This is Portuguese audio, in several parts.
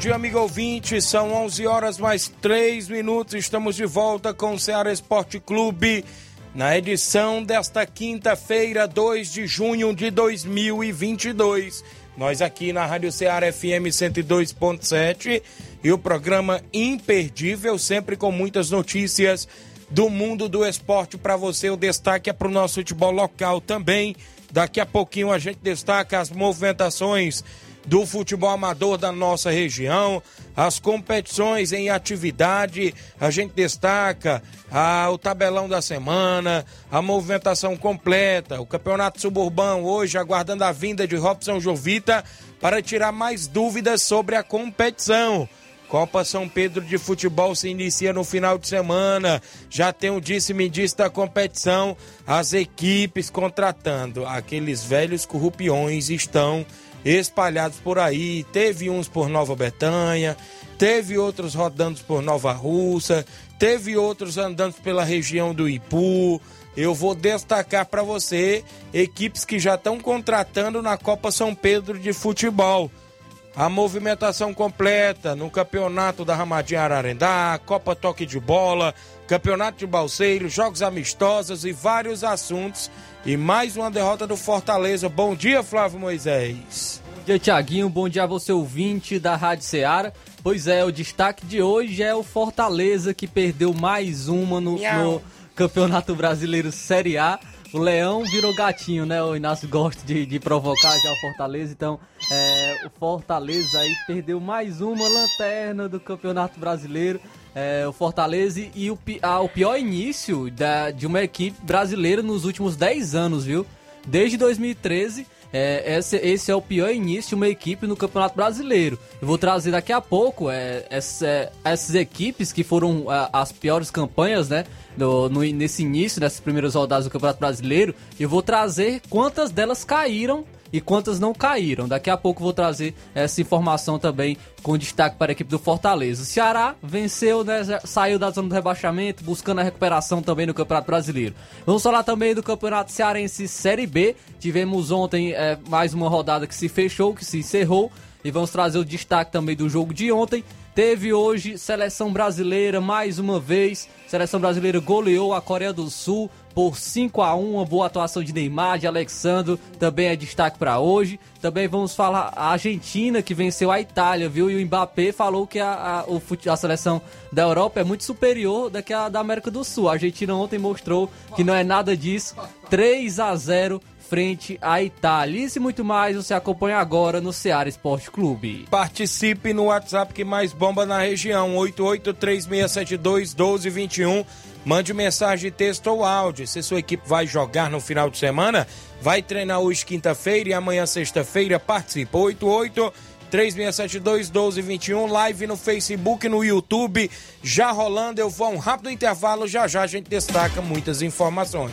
Dia, amigo ouvinte. São 11 horas mais 3 minutos. Estamos de volta com o Ceará Esporte Clube na edição desta quinta-feira, 2 de junho de 2022. Nós aqui na Rádio Ceará FM 102.7 e o programa imperdível, sempre com muitas notícias do mundo do esporte para você. O destaque é para o nosso futebol local também. Daqui a pouquinho a gente destaca as movimentações do futebol amador da nossa região, as competições em atividade, a gente destaca ah, o tabelão da semana, a movimentação completa, o campeonato suburbano hoje aguardando a vinda de Robson Jovita para tirar mais dúvidas sobre a competição. Copa São Pedro de Futebol se inicia no final de semana. Já tem o disse-me disse da competição. As equipes contratando. Aqueles velhos corrupiões estão espalhados por aí. Teve uns por Nova Betânia, teve outros rodando por Nova Russa, teve outros andando pela região do Ipu. Eu vou destacar para você equipes que já estão contratando na Copa São Pedro de Futebol. A movimentação completa no Campeonato da Ramadinha Ararendá, Copa Toque de Bola, Campeonato de Balseiro, Jogos Amistosos e vários assuntos. E mais uma derrota do Fortaleza. Bom dia, Flávio Moisés. Bom dia, Tiaguinho. Bom dia a você, ouvinte da Rádio Ceará. Pois é, o destaque de hoje é o Fortaleza que perdeu mais uma no, no Campeonato Brasileiro Série A. O Leão virou gatinho, né? O Inácio gosta de, de provocar já o Fortaleza. Então, é, o Fortaleza aí perdeu mais uma lanterna do Campeonato Brasileiro. É, o Fortaleza e o, ah, o pior início da, de uma equipe brasileira nos últimos 10 anos, viu? Desde 2013 é, esse, esse é o pior início de uma equipe no Campeonato Brasileiro. Eu vou trazer daqui a pouco é, essa, essas equipes que foram é, as piores campanhas, né? No, no, nesse início, nessas primeiras rodadas do Campeonato Brasileiro. Eu vou trazer quantas delas caíram e quantas não caíram. Daqui a pouco vou trazer essa informação também com destaque para a equipe do Fortaleza. O Ceará venceu, né, saiu da zona do rebaixamento, buscando a recuperação também no Campeonato Brasileiro. Vamos falar também do Campeonato Cearense Série B. Tivemos ontem é, mais uma rodada que se fechou, que se encerrou. E vamos trazer o destaque também do jogo de ontem. Teve hoje seleção brasileira mais uma vez. Seleção brasileira goleou a Coreia do Sul por 5 a 1 uma boa atuação de Neymar, de Alexandre, também é destaque para hoje. Também vamos falar a Argentina que venceu a Itália, viu? E o Mbappé falou que a, a, a seleção da Europa é muito superior da que a da América do Sul. A Argentina ontem mostrou que não é nada disso. 3 a 0 frente à Itália. Isso e muito mais você acompanha agora no Ceará Esporte Clube. Participe no WhatsApp que mais bomba na região, 8836721221. Mande mensagem, texto ou áudio. Se sua equipe vai jogar no final de semana, vai treinar hoje quinta-feira e amanhã sexta-feira, participa. 88 3672 1221, live no Facebook, no YouTube, já rolando. Eu vou a um rápido intervalo, já já a gente destaca muitas informações.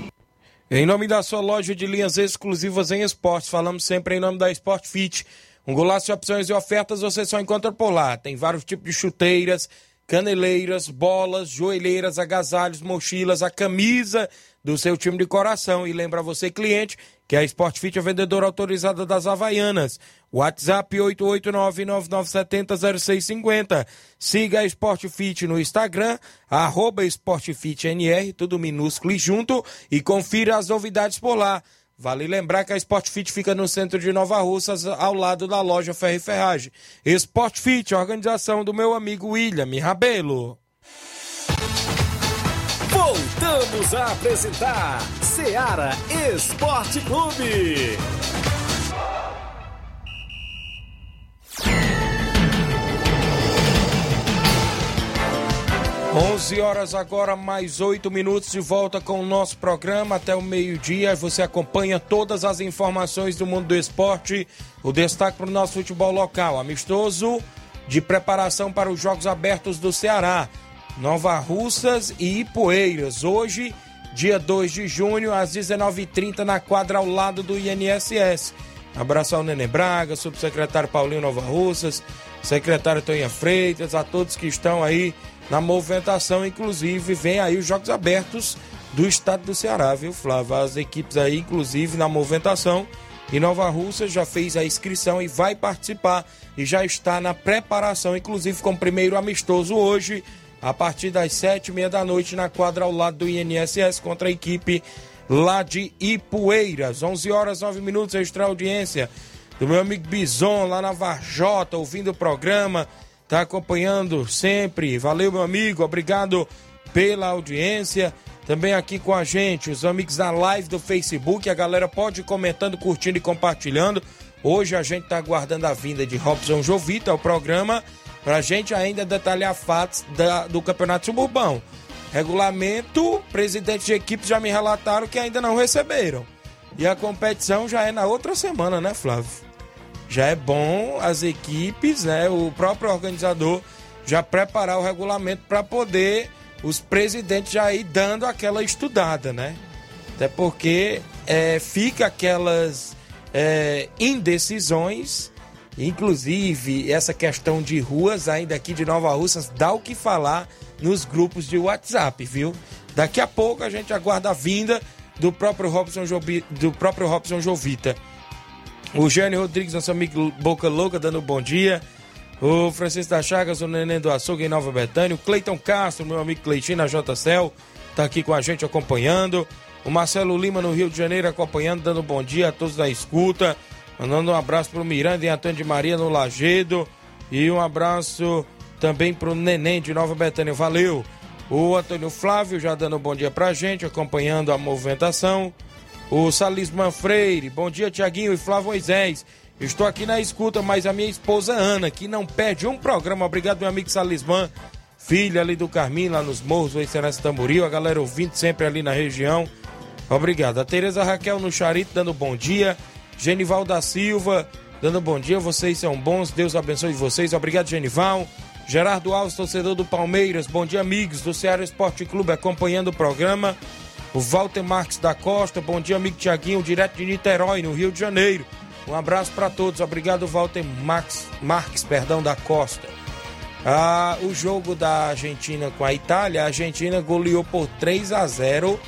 Em nome da sua loja de linhas exclusivas em esportes, falamos sempre em nome da Sport Fit. Um golaço de opções e ofertas você só encontra por lá. Tem vários tipos de chuteiras, caneleiras, bolas, joelheiras, agasalhos, mochilas, a camisa do seu time de coração. E lembra você, cliente, que a Sport Fit é vendedora autorizada das Havaianas. WhatsApp 889-9970-0650. Siga a Sport Fit no Instagram, arroba SportFitNR, tudo minúsculo e junto, e confira as novidades por lá. Vale lembrar que a Sport Fit fica no centro de Nova Russas, ao lado da loja Ferro e Ferragem. Sport Fit, organização do meu amigo William Rabelo. Voltamos a apresentar Seara Esporte Clube. 11 horas agora, mais 8 minutos de volta com o nosso programa até o meio-dia. Você acompanha todas as informações do mundo do esporte. O destaque para o nosso futebol local, amistoso de preparação para os Jogos Abertos do Ceará. Nova Russas e Ipueiras. Hoje, dia 2 de junho, às 19h30, na quadra ao lado do INSS. Abraço ao Nenê Braga, subsecretário Paulinho Nova Russas, secretário Tonha Freitas, a todos que estão aí na movimentação, inclusive vem aí os Jogos Abertos do estado do Ceará, viu, Flávio? As equipes aí, inclusive, na movimentação. E Nova Rússia já fez a inscrição e vai participar e já está na preparação, inclusive com o primeiro amistoso hoje, a partir das sete e meia da noite, na quadra ao lado do INSS contra a equipe lá de Ipueiras. 11 horas 9 minutos, extra audiência do meu amigo Bison lá na Varjota, ouvindo o programa tá acompanhando sempre. Valeu, meu amigo, obrigado pela audiência. Também aqui com a gente, os amigos da live do Facebook, a galera pode ir comentando, curtindo e compartilhando. Hoje a gente tá aguardando a vinda de Robson Jovita ao programa pra gente ainda detalhar fatos da, do Campeonato Suburbão. Regulamento, presidentes de equipes já me relataram que ainda não receberam. E a competição já é na outra semana, né, Flávio? já é bom as equipes, né, o próprio organizador já preparar o regulamento para poder os presidentes já ir dando aquela estudada, né? Até porque é, fica aquelas é, indecisões, inclusive essa questão de ruas ainda aqui de Nova Russas dá o que falar nos grupos de WhatsApp, viu? Daqui a pouco a gente aguarda a vinda do próprio Robson, Jobi, do próprio Robson Jovita. O Jânio Rodrigues, nosso amigo Boca Louca, dando bom dia. O Francisco da Chagas, o Neném do Açougue em Nova Betânia. O Cleiton Castro, meu amigo Cleitinho na JCL, tá aqui com a gente acompanhando. O Marcelo Lima no Rio de Janeiro acompanhando, dando bom dia a todos da escuta. Mandando um abraço pro Miranda e Antônio de Maria no Lagedo. E um abraço também pro Neném de Nova Betânia. Valeu! O Antônio Flávio já dando um bom dia pra gente, acompanhando a movimentação. O Salisman Freire, bom dia Tiaguinho e Flávio Moisés. Estou aqui na escuta, mas a minha esposa Ana, que não perde um programa. Obrigado, meu amigo Salisman, filha ali do Carminho, lá nos morros, o Excelência Tamboril, a galera ouvindo sempre ali na região. Obrigado. A Tereza Raquel no Charito, dando bom dia. Genival da Silva, dando bom dia. Vocês são bons, Deus abençoe vocês. Obrigado, Genival. Gerardo Alves, torcedor do Palmeiras. Bom dia, amigos do Ceará Esporte Clube, acompanhando o programa. O Walter Marques da Costa, bom dia, amigo Tiaguinho, direto de Niterói, no Rio de Janeiro. Um abraço para todos. Obrigado, Walter Marques, Marques perdão, da Costa. Ah, o jogo da Argentina com a Itália, a Argentina goleou por 3 a 0.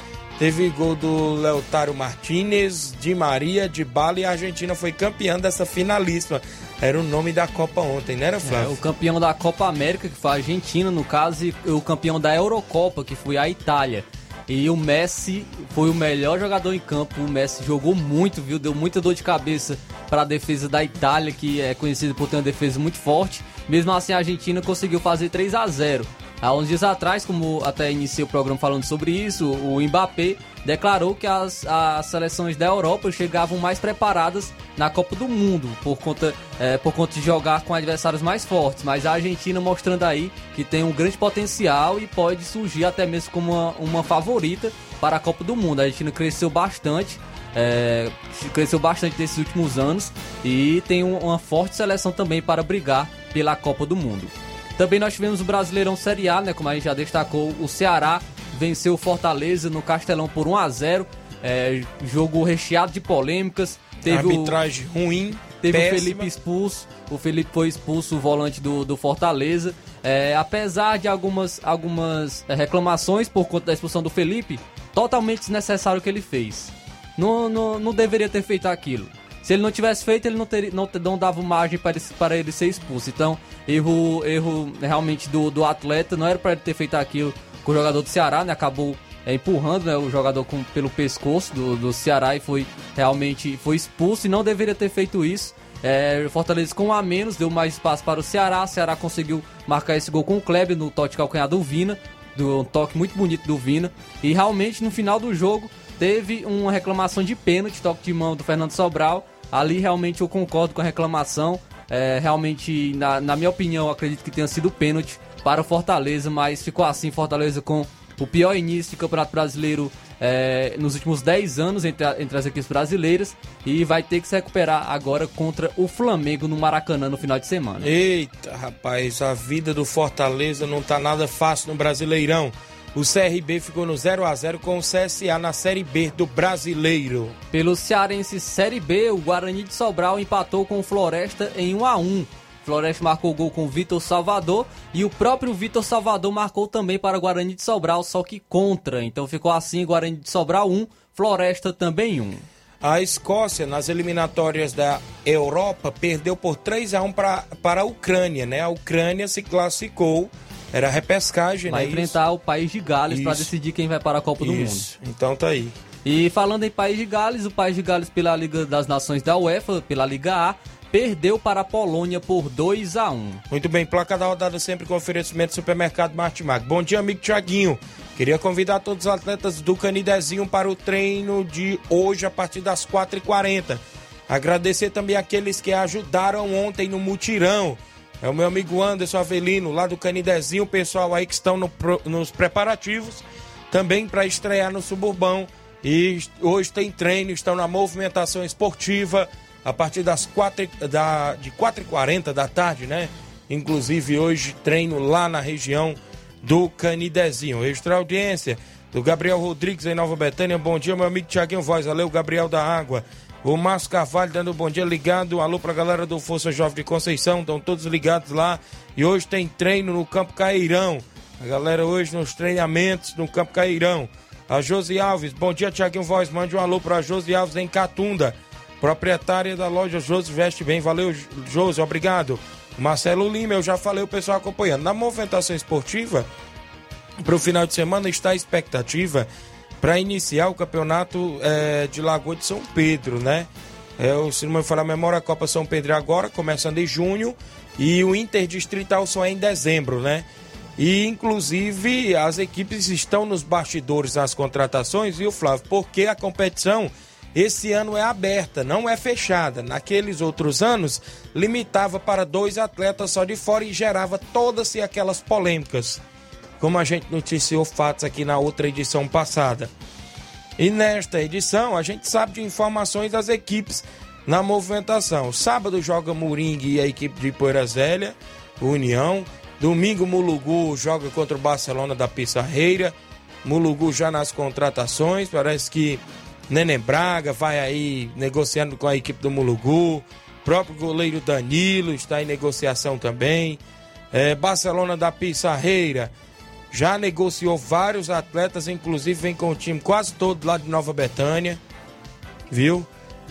Teve gol do Leotário Martinez, de Maria, de Bala e a Argentina foi campeã dessa finalíssima. Era o nome da Copa ontem, né, Flávio? É, o campeão da Copa América, que foi a Argentina, no caso, e o campeão da Eurocopa, que foi a Itália. E o Messi foi o melhor jogador em campo. O Messi jogou muito, viu? Deu muita dor de cabeça para a defesa da Itália, que é conhecida por ter uma defesa muito forte. Mesmo assim, a Argentina conseguiu fazer 3 a 0 Há uns dias atrás, como até iniciei o programa falando sobre isso, o Mbappé declarou que as, as seleções da Europa chegavam mais preparadas na Copa do Mundo, por conta, é, por conta de jogar com adversários mais fortes. Mas a Argentina mostrando aí que tem um grande potencial e pode surgir até mesmo como uma, uma favorita para a Copa do Mundo. A Argentina cresceu bastante. É, cresceu bastante nesses últimos anos e tem uma forte seleção também para brigar pela Copa do Mundo. Também nós tivemos o Brasileirão Série A, né? Como a gente já destacou, o Ceará venceu o Fortaleza no Castelão por 1 a 0 é, jogo recheado de polêmicas. Teve Arbitragem o, ruim. Teve péssima. o Felipe expulso. O Felipe foi expulso, o volante do, do Fortaleza. É, apesar de algumas, algumas é, reclamações por conta da expulsão do Felipe, totalmente desnecessário o que ele fez. Não, não, não deveria ter feito aquilo. Se ele não tivesse feito, ele não, teria, não, não dava margem para ele, para ele ser expulso. Então, erro, erro realmente do, do atleta. Não era para ele ter feito aquilo com o jogador do Ceará, né? Acabou é, empurrando né, o jogador com, pelo pescoço do, do Ceará e foi realmente foi expulso e não deveria ter feito isso. É, Fortaleza com um a menos, deu mais espaço para o Ceará. O Ceará conseguiu marcar esse gol com o Kleber no toque calcanhar do Vina. Do, um toque muito bonito do Vina. E realmente no final do jogo teve uma reclamação de pênalti, toque de mão do Fernando Sobral. Ali realmente eu concordo com a reclamação. É, realmente, na, na minha opinião, acredito que tenha sido pênalti para o Fortaleza, mas ficou assim, Fortaleza com o pior início de Campeonato Brasileiro é, nos últimos 10 anos entre, a, entre as equipes brasileiras e vai ter que se recuperar agora contra o Flamengo no Maracanã no final de semana. Eita, rapaz, a vida do Fortaleza não tá nada fácil no Brasileirão. O CRB ficou no 0 a 0 com o CSA na Série B do Brasileiro. Pelo Cearense Série B, o Guarani de Sobral empatou com o Floresta em 1 a 1. Floresta marcou o gol com o Vitor Salvador e o próprio Vitor Salvador marcou também para o Guarani de Sobral, só que contra. Então ficou assim, Guarani de Sobral 1, Floresta também 1. A Escócia, nas eliminatórias da Europa, perdeu por 3 a 1 pra, para a Ucrânia, né? A Ucrânia se classificou era repescagem, vai né? Vai enfrentar isso? o País de Gales para decidir quem vai para a Copa isso. do Mundo. Então tá aí. E falando em País de Gales, o País de Gales pela Liga das Nações da UEFA, pela Liga A, perdeu para a Polônia por 2 a 1. Muito bem, placa da rodada sempre com oferecimento do supermercado Martimag. Bom dia, amigo Tiaguinho. Queria convidar todos os atletas do Canidezinho para o treino de hoje a partir das 4h40. Agradecer também aqueles que ajudaram ontem no mutirão é o meu amigo Anderson Avelino, lá do Canidezinho, o pessoal aí que estão no, nos preparativos, também para estrear no Suburbão. E hoje tem treino, estão na movimentação esportiva a partir das 4, da, de 4h40 da tarde, né? Inclusive hoje treino lá na região do Canidezinho. Extra audiência do Gabriel Rodrigues em Nova Betânia. Bom dia, meu amigo Tiaguinho Voz. Valeu, Gabriel da Água. O Márcio Carvalho dando um bom dia ligado. Alô pra galera do Força Jovem de Conceição. Estão todos ligados lá. E hoje tem treino no Campo Cairão. A galera hoje nos treinamentos no Campo Cairão. A Josi Alves. Bom dia, Tiaguinho Voz. Mande um alô pra Josi Alves em Catunda. Proprietária da loja Josi Veste Bem. Valeu, Josi. Obrigado. Marcelo Lima, eu já falei o pessoal acompanhando. Na movimentação esportiva, para o final de semana está a expectativa para iniciar o campeonato é, de Lagoa de São Pedro, né? É, o, me falar memória, a Copa São Pedro agora, começando em junho, e o Interdistrital só é em dezembro, né? E inclusive as equipes estão nos bastidores das contratações, viu, Flávio? Porque a competição esse ano é aberta, não é fechada. Naqueles outros anos, limitava para dois atletas só de fora e gerava todas aquelas polêmicas como a gente noticiou fatos aqui na outra edição passada. E nesta edição, a gente sabe de informações das equipes na movimentação. Sábado joga Moringue e a equipe de Poeira Zélia, União. Domingo, Mulugu joga contra o Barcelona da Pissarreira. Mulugu já nas contratações, parece que Neném Braga vai aí negociando com a equipe do Mulugu. Próprio goleiro Danilo está em negociação também. É, Barcelona da Pissarreira já negociou vários atletas, inclusive vem com o time quase todo lá de Nova Betânia, viu?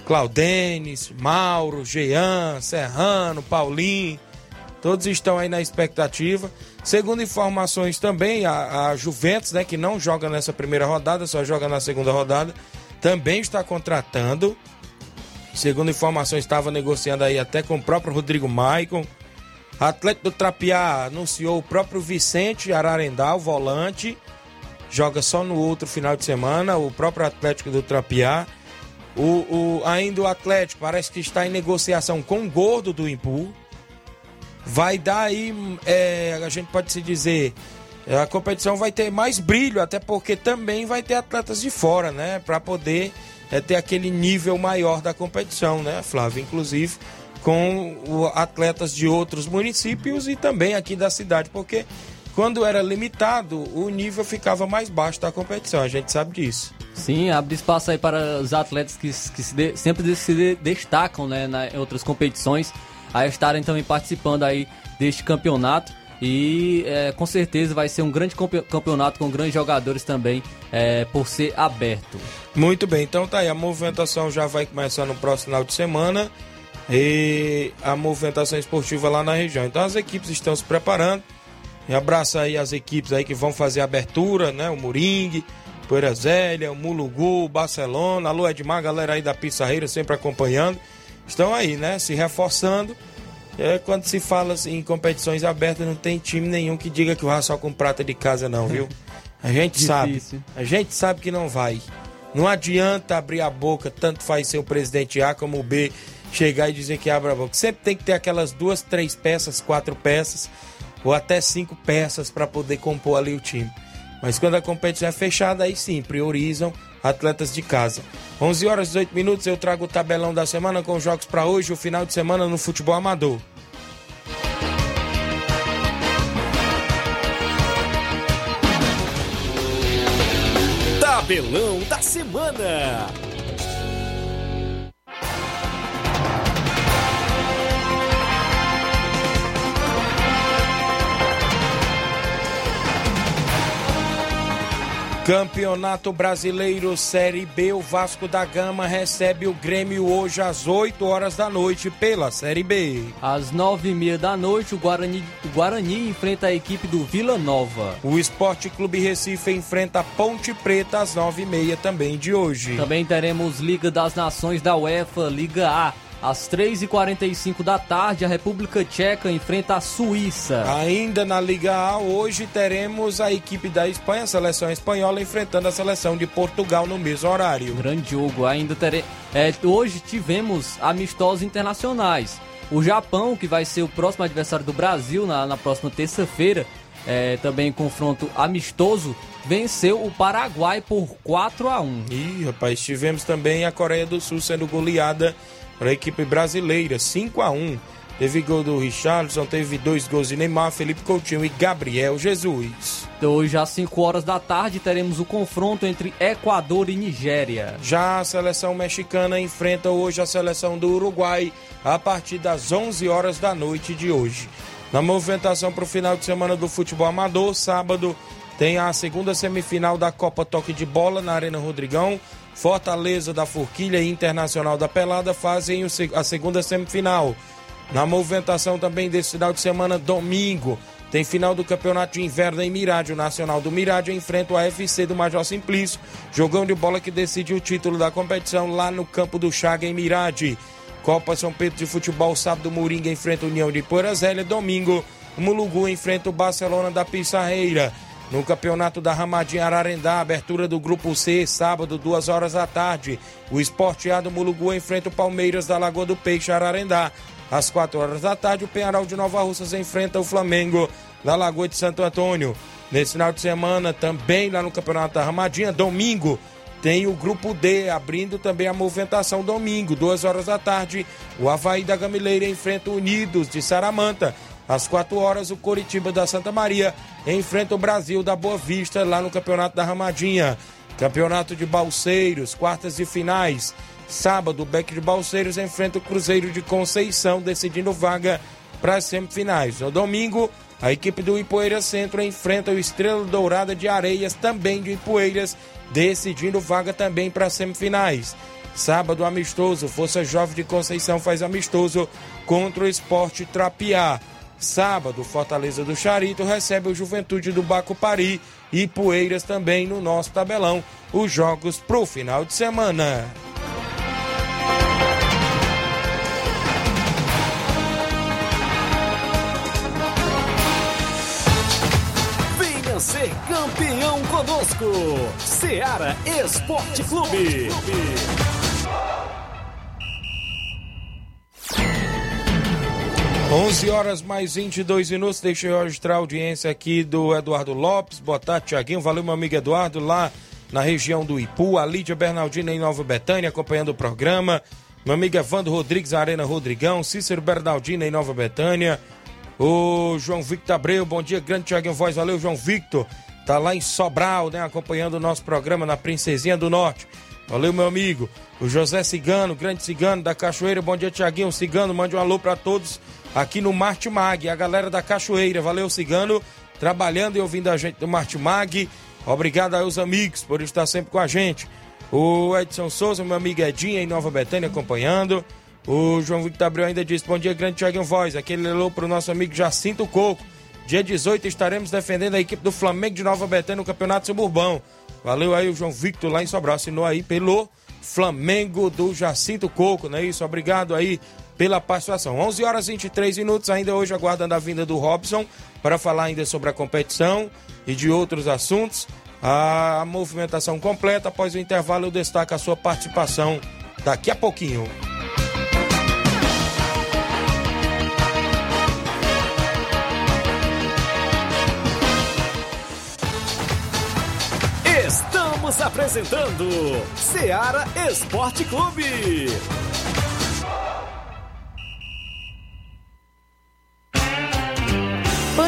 Claudenes, Mauro, Jean, Serrano, Paulinho, todos estão aí na expectativa. Segundo informações também, a, a Juventus, né, que não joga nessa primeira rodada, só joga na segunda rodada, também está contratando. Segundo informações, estava negociando aí até com o próprio Rodrigo Maicon. Atlético do Trapiá anunciou o próprio Vicente Ararendá, o volante. Joga só no outro final de semana. O próprio Atlético do Trapiá. O, o, ainda o Atlético parece que está em negociação com o Gordo do Impu. Vai dar aí, é, a gente pode se dizer, a competição vai ter mais brilho, até porque também vai ter atletas de fora, né? Para poder é, ter aquele nível maior da competição, né, Flávio? Inclusive com atletas de outros municípios e também aqui da cidade, porque quando era limitado, o nível ficava mais baixo da competição, a gente sabe disso. Sim, abre espaço aí para os atletas que, que se de, sempre se destacam né, na, em outras competições a estarem também participando aí deste campeonato. E é, com certeza vai ser um grande campeonato com grandes jogadores também, é, por ser aberto. Muito bem, então tá aí, a movimentação já vai começar no próximo final de semana e a movimentação esportiva lá na região. Então as equipes estão se preparando. E abraço aí as equipes aí que vão fazer a abertura, né? O Moringue, Poeira Zélia, o Mulugu, o Barcelona, alô Edmar, galera aí da Pissarreira sempre acompanhando. Estão aí, né? Se reforçando. É, quando se fala assim, em competições abertas, não tem time nenhum que diga que vai só com prata de casa, não, viu? A gente sabe. A gente sabe que não vai. Não adianta abrir a boca, tanto faz ser o presidente A como o B chegar e dizer que abre a boca. Sempre tem que ter aquelas duas, três peças, quatro peças ou até cinco peças para poder compor ali o time. Mas quando a competição é fechada, aí sim, priorizam atletas de casa. 11 horas e 18 minutos, eu trago o tabelão da semana com jogos para hoje, o final de semana no futebol amador. Tabelão da semana. Campeonato Brasileiro Série B, o Vasco da Gama recebe o Grêmio hoje às 8 horas da noite pela Série B. Às 9 e meia da noite, o Guarani, o Guarani enfrenta a equipe do Vila Nova. O Esporte Clube Recife enfrenta a Ponte Preta às 9 e meia também de hoje. Também teremos Liga das Nações da UEFA, Liga A. Às 3h45 da tarde, a República Tcheca enfrenta a Suíça. Ainda na Liga A, hoje teremos a equipe da Espanha, a seleção espanhola, enfrentando a seleção de Portugal no mesmo horário. Grande jogo. Ainda teremos. É, hoje tivemos amistosos internacionais. O Japão, que vai ser o próximo adversário do Brasil na, na próxima terça-feira, é, também em confronto amistoso, venceu o Paraguai por 4 a 1 Ih, rapaz, tivemos também a Coreia do Sul sendo goleada para a equipe brasileira, 5 a 1 Teve gol do Richardson, teve dois gols de Neymar, Felipe Coutinho e Gabriel Jesus. Hoje, às 5 horas da tarde, teremos o confronto entre Equador e Nigéria. Já a seleção mexicana enfrenta hoje a seleção do Uruguai a partir das 11 horas da noite de hoje. Na movimentação para o final de semana do futebol amador, sábado tem a segunda semifinal da Copa Toque de Bola na Arena Rodrigão. Fortaleza da Forquilha e Internacional da Pelada fazem a segunda semifinal. Na movimentação também desse final de semana, domingo, tem final do Campeonato de Inverno em Mirade. O Nacional do Mirade enfrenta o AFC do Major Simplício, jogão de bola que decide o título da competição lá no campo do Chaga em Mirade. Copa São Pedro de Futebol, sábado, Moringa enfrenta a União de Porazélia. Domingo, Mulugu enfrenta o Barcelona da Pissarreira. No campeonato da Ramadinha Ararendá, abertura do Grupo C, sábado, duas horas da tarde. O esporteado Mulugu enfrenta o Palmeiras da Lagoa do Peixe Ararendá. Às quatro horas da tarde, o Penharal de Nova Russas enfrenta o Flamengo da Lagoa de Santo Antônio. Nesse final de semana, também lá no Campeonato da Ramadinha, domingo, tem o Grupo D abrindo também a movimentação domingo, duas horas da tarde. O Havaí da Gamileira enfrenta o Unidos de Saramanta. Às 4 horas, o Coritiba da Santa Maria enfrenta o Brasil da Boa Vista lá no Campeonato da Ramadinha. Campeonato de Balseiros, quartas e finais. Sábado, o Beck de Balseiros enfrenta o Cruzeiro de Conceição, decidindo vaga para as semifinais. No domingo, a equipe do Ipoeiras Centro enfrenta o Estrela Dourada de Areias, também de Ipoeiras, decidindo vaga também para as semifinais. Sábado, amistoso, Força Jovem de Conceição faz amistoso contra o Esporte Trapiá. Sábado, Fortaleza do Charito recebe o Juventude do Bacupari e Poeiras também no nosso tabelão. Os jogos pro final de semana. Venha ser campeão conosco, Seara Esporte Clube. 11 horas mais 22 minutos. Deixa eu registrar a audiência aqui do Eduardo Lopes. Boa tarde, Tiaguinho. Valeu, meu amigo Eduardo, lá na região do Ipu. A Lídia Bernardina em Nova Betânia, acompanhando o programa. Meu amigo Evandro Rodrigues, Arena Rodrigão. Cícero Bernardina em Nova Betânia. O João Victor Abreu, bom dia, grande Tiaguinho Voz. Valeu, João Victor. Tá lá em Sobral, né? Acompanhando o nosso programa na Princesinha do Norte. Valeu, meu amigo. O José Cigano, grande cigano da Cachoeira. Bom dia, Tiaguinho. Cigano, mande um alô para todos aqui no Marte Mag, a galera da Cachoeira. Valeu, Cigano, trabalhando e ouvindo a gente do Marte Mag. Obrigado aos amigos por estar sempre com a gente. O Edson Souza, meu amigo Edinho, em Nova Betânia, acompanhando. O João Victor Abreu ainda disse: Bom dia, grande Thiago Voz. Aquele para o nosso amigo Jacinto Coco. Dia 18 estaremos defendendo a equipe do Flamengo de Nova Betânia no Campeonato Suburbão. Valeu aí o João Victor lá em Sobral. Assinou aí pelo Flamengo do Jacinto Coco, não é isso? Obrigado aí pela participação. 11 horas e 23 minutos, ainda hoje aguardando a vinda do Robson para falar ainda sobre a competição e de outros assuntos. A movimentação completa, após o intervalo eu destaco a sua participação daqui a pouquinho. Estamos apresentando Seara Esporte Clube.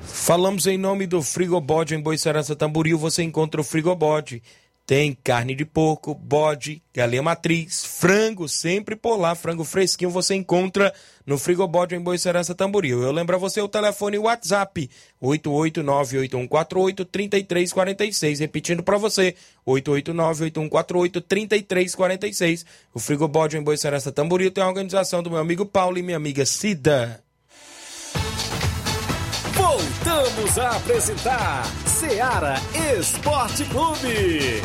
Falamos em nome do Frigobode em Boicerança Tamboril. Você encontra o Frigobode. Tem carne de porco, bode, galinha matriz, frango, sempre por lá, frango fresquinho você encontra no Frigobode em Boicerança Tamboril. Eu lembro a você o telefone WhatsApp 889-8148-3346. Repetindo para você, 889-8148-3346. O Frigobode em Boicerança Tamboril tem a organização do meu amigo Paulo e minha amiga Cida. Voltamos a apresentar Seara Esporte Clube.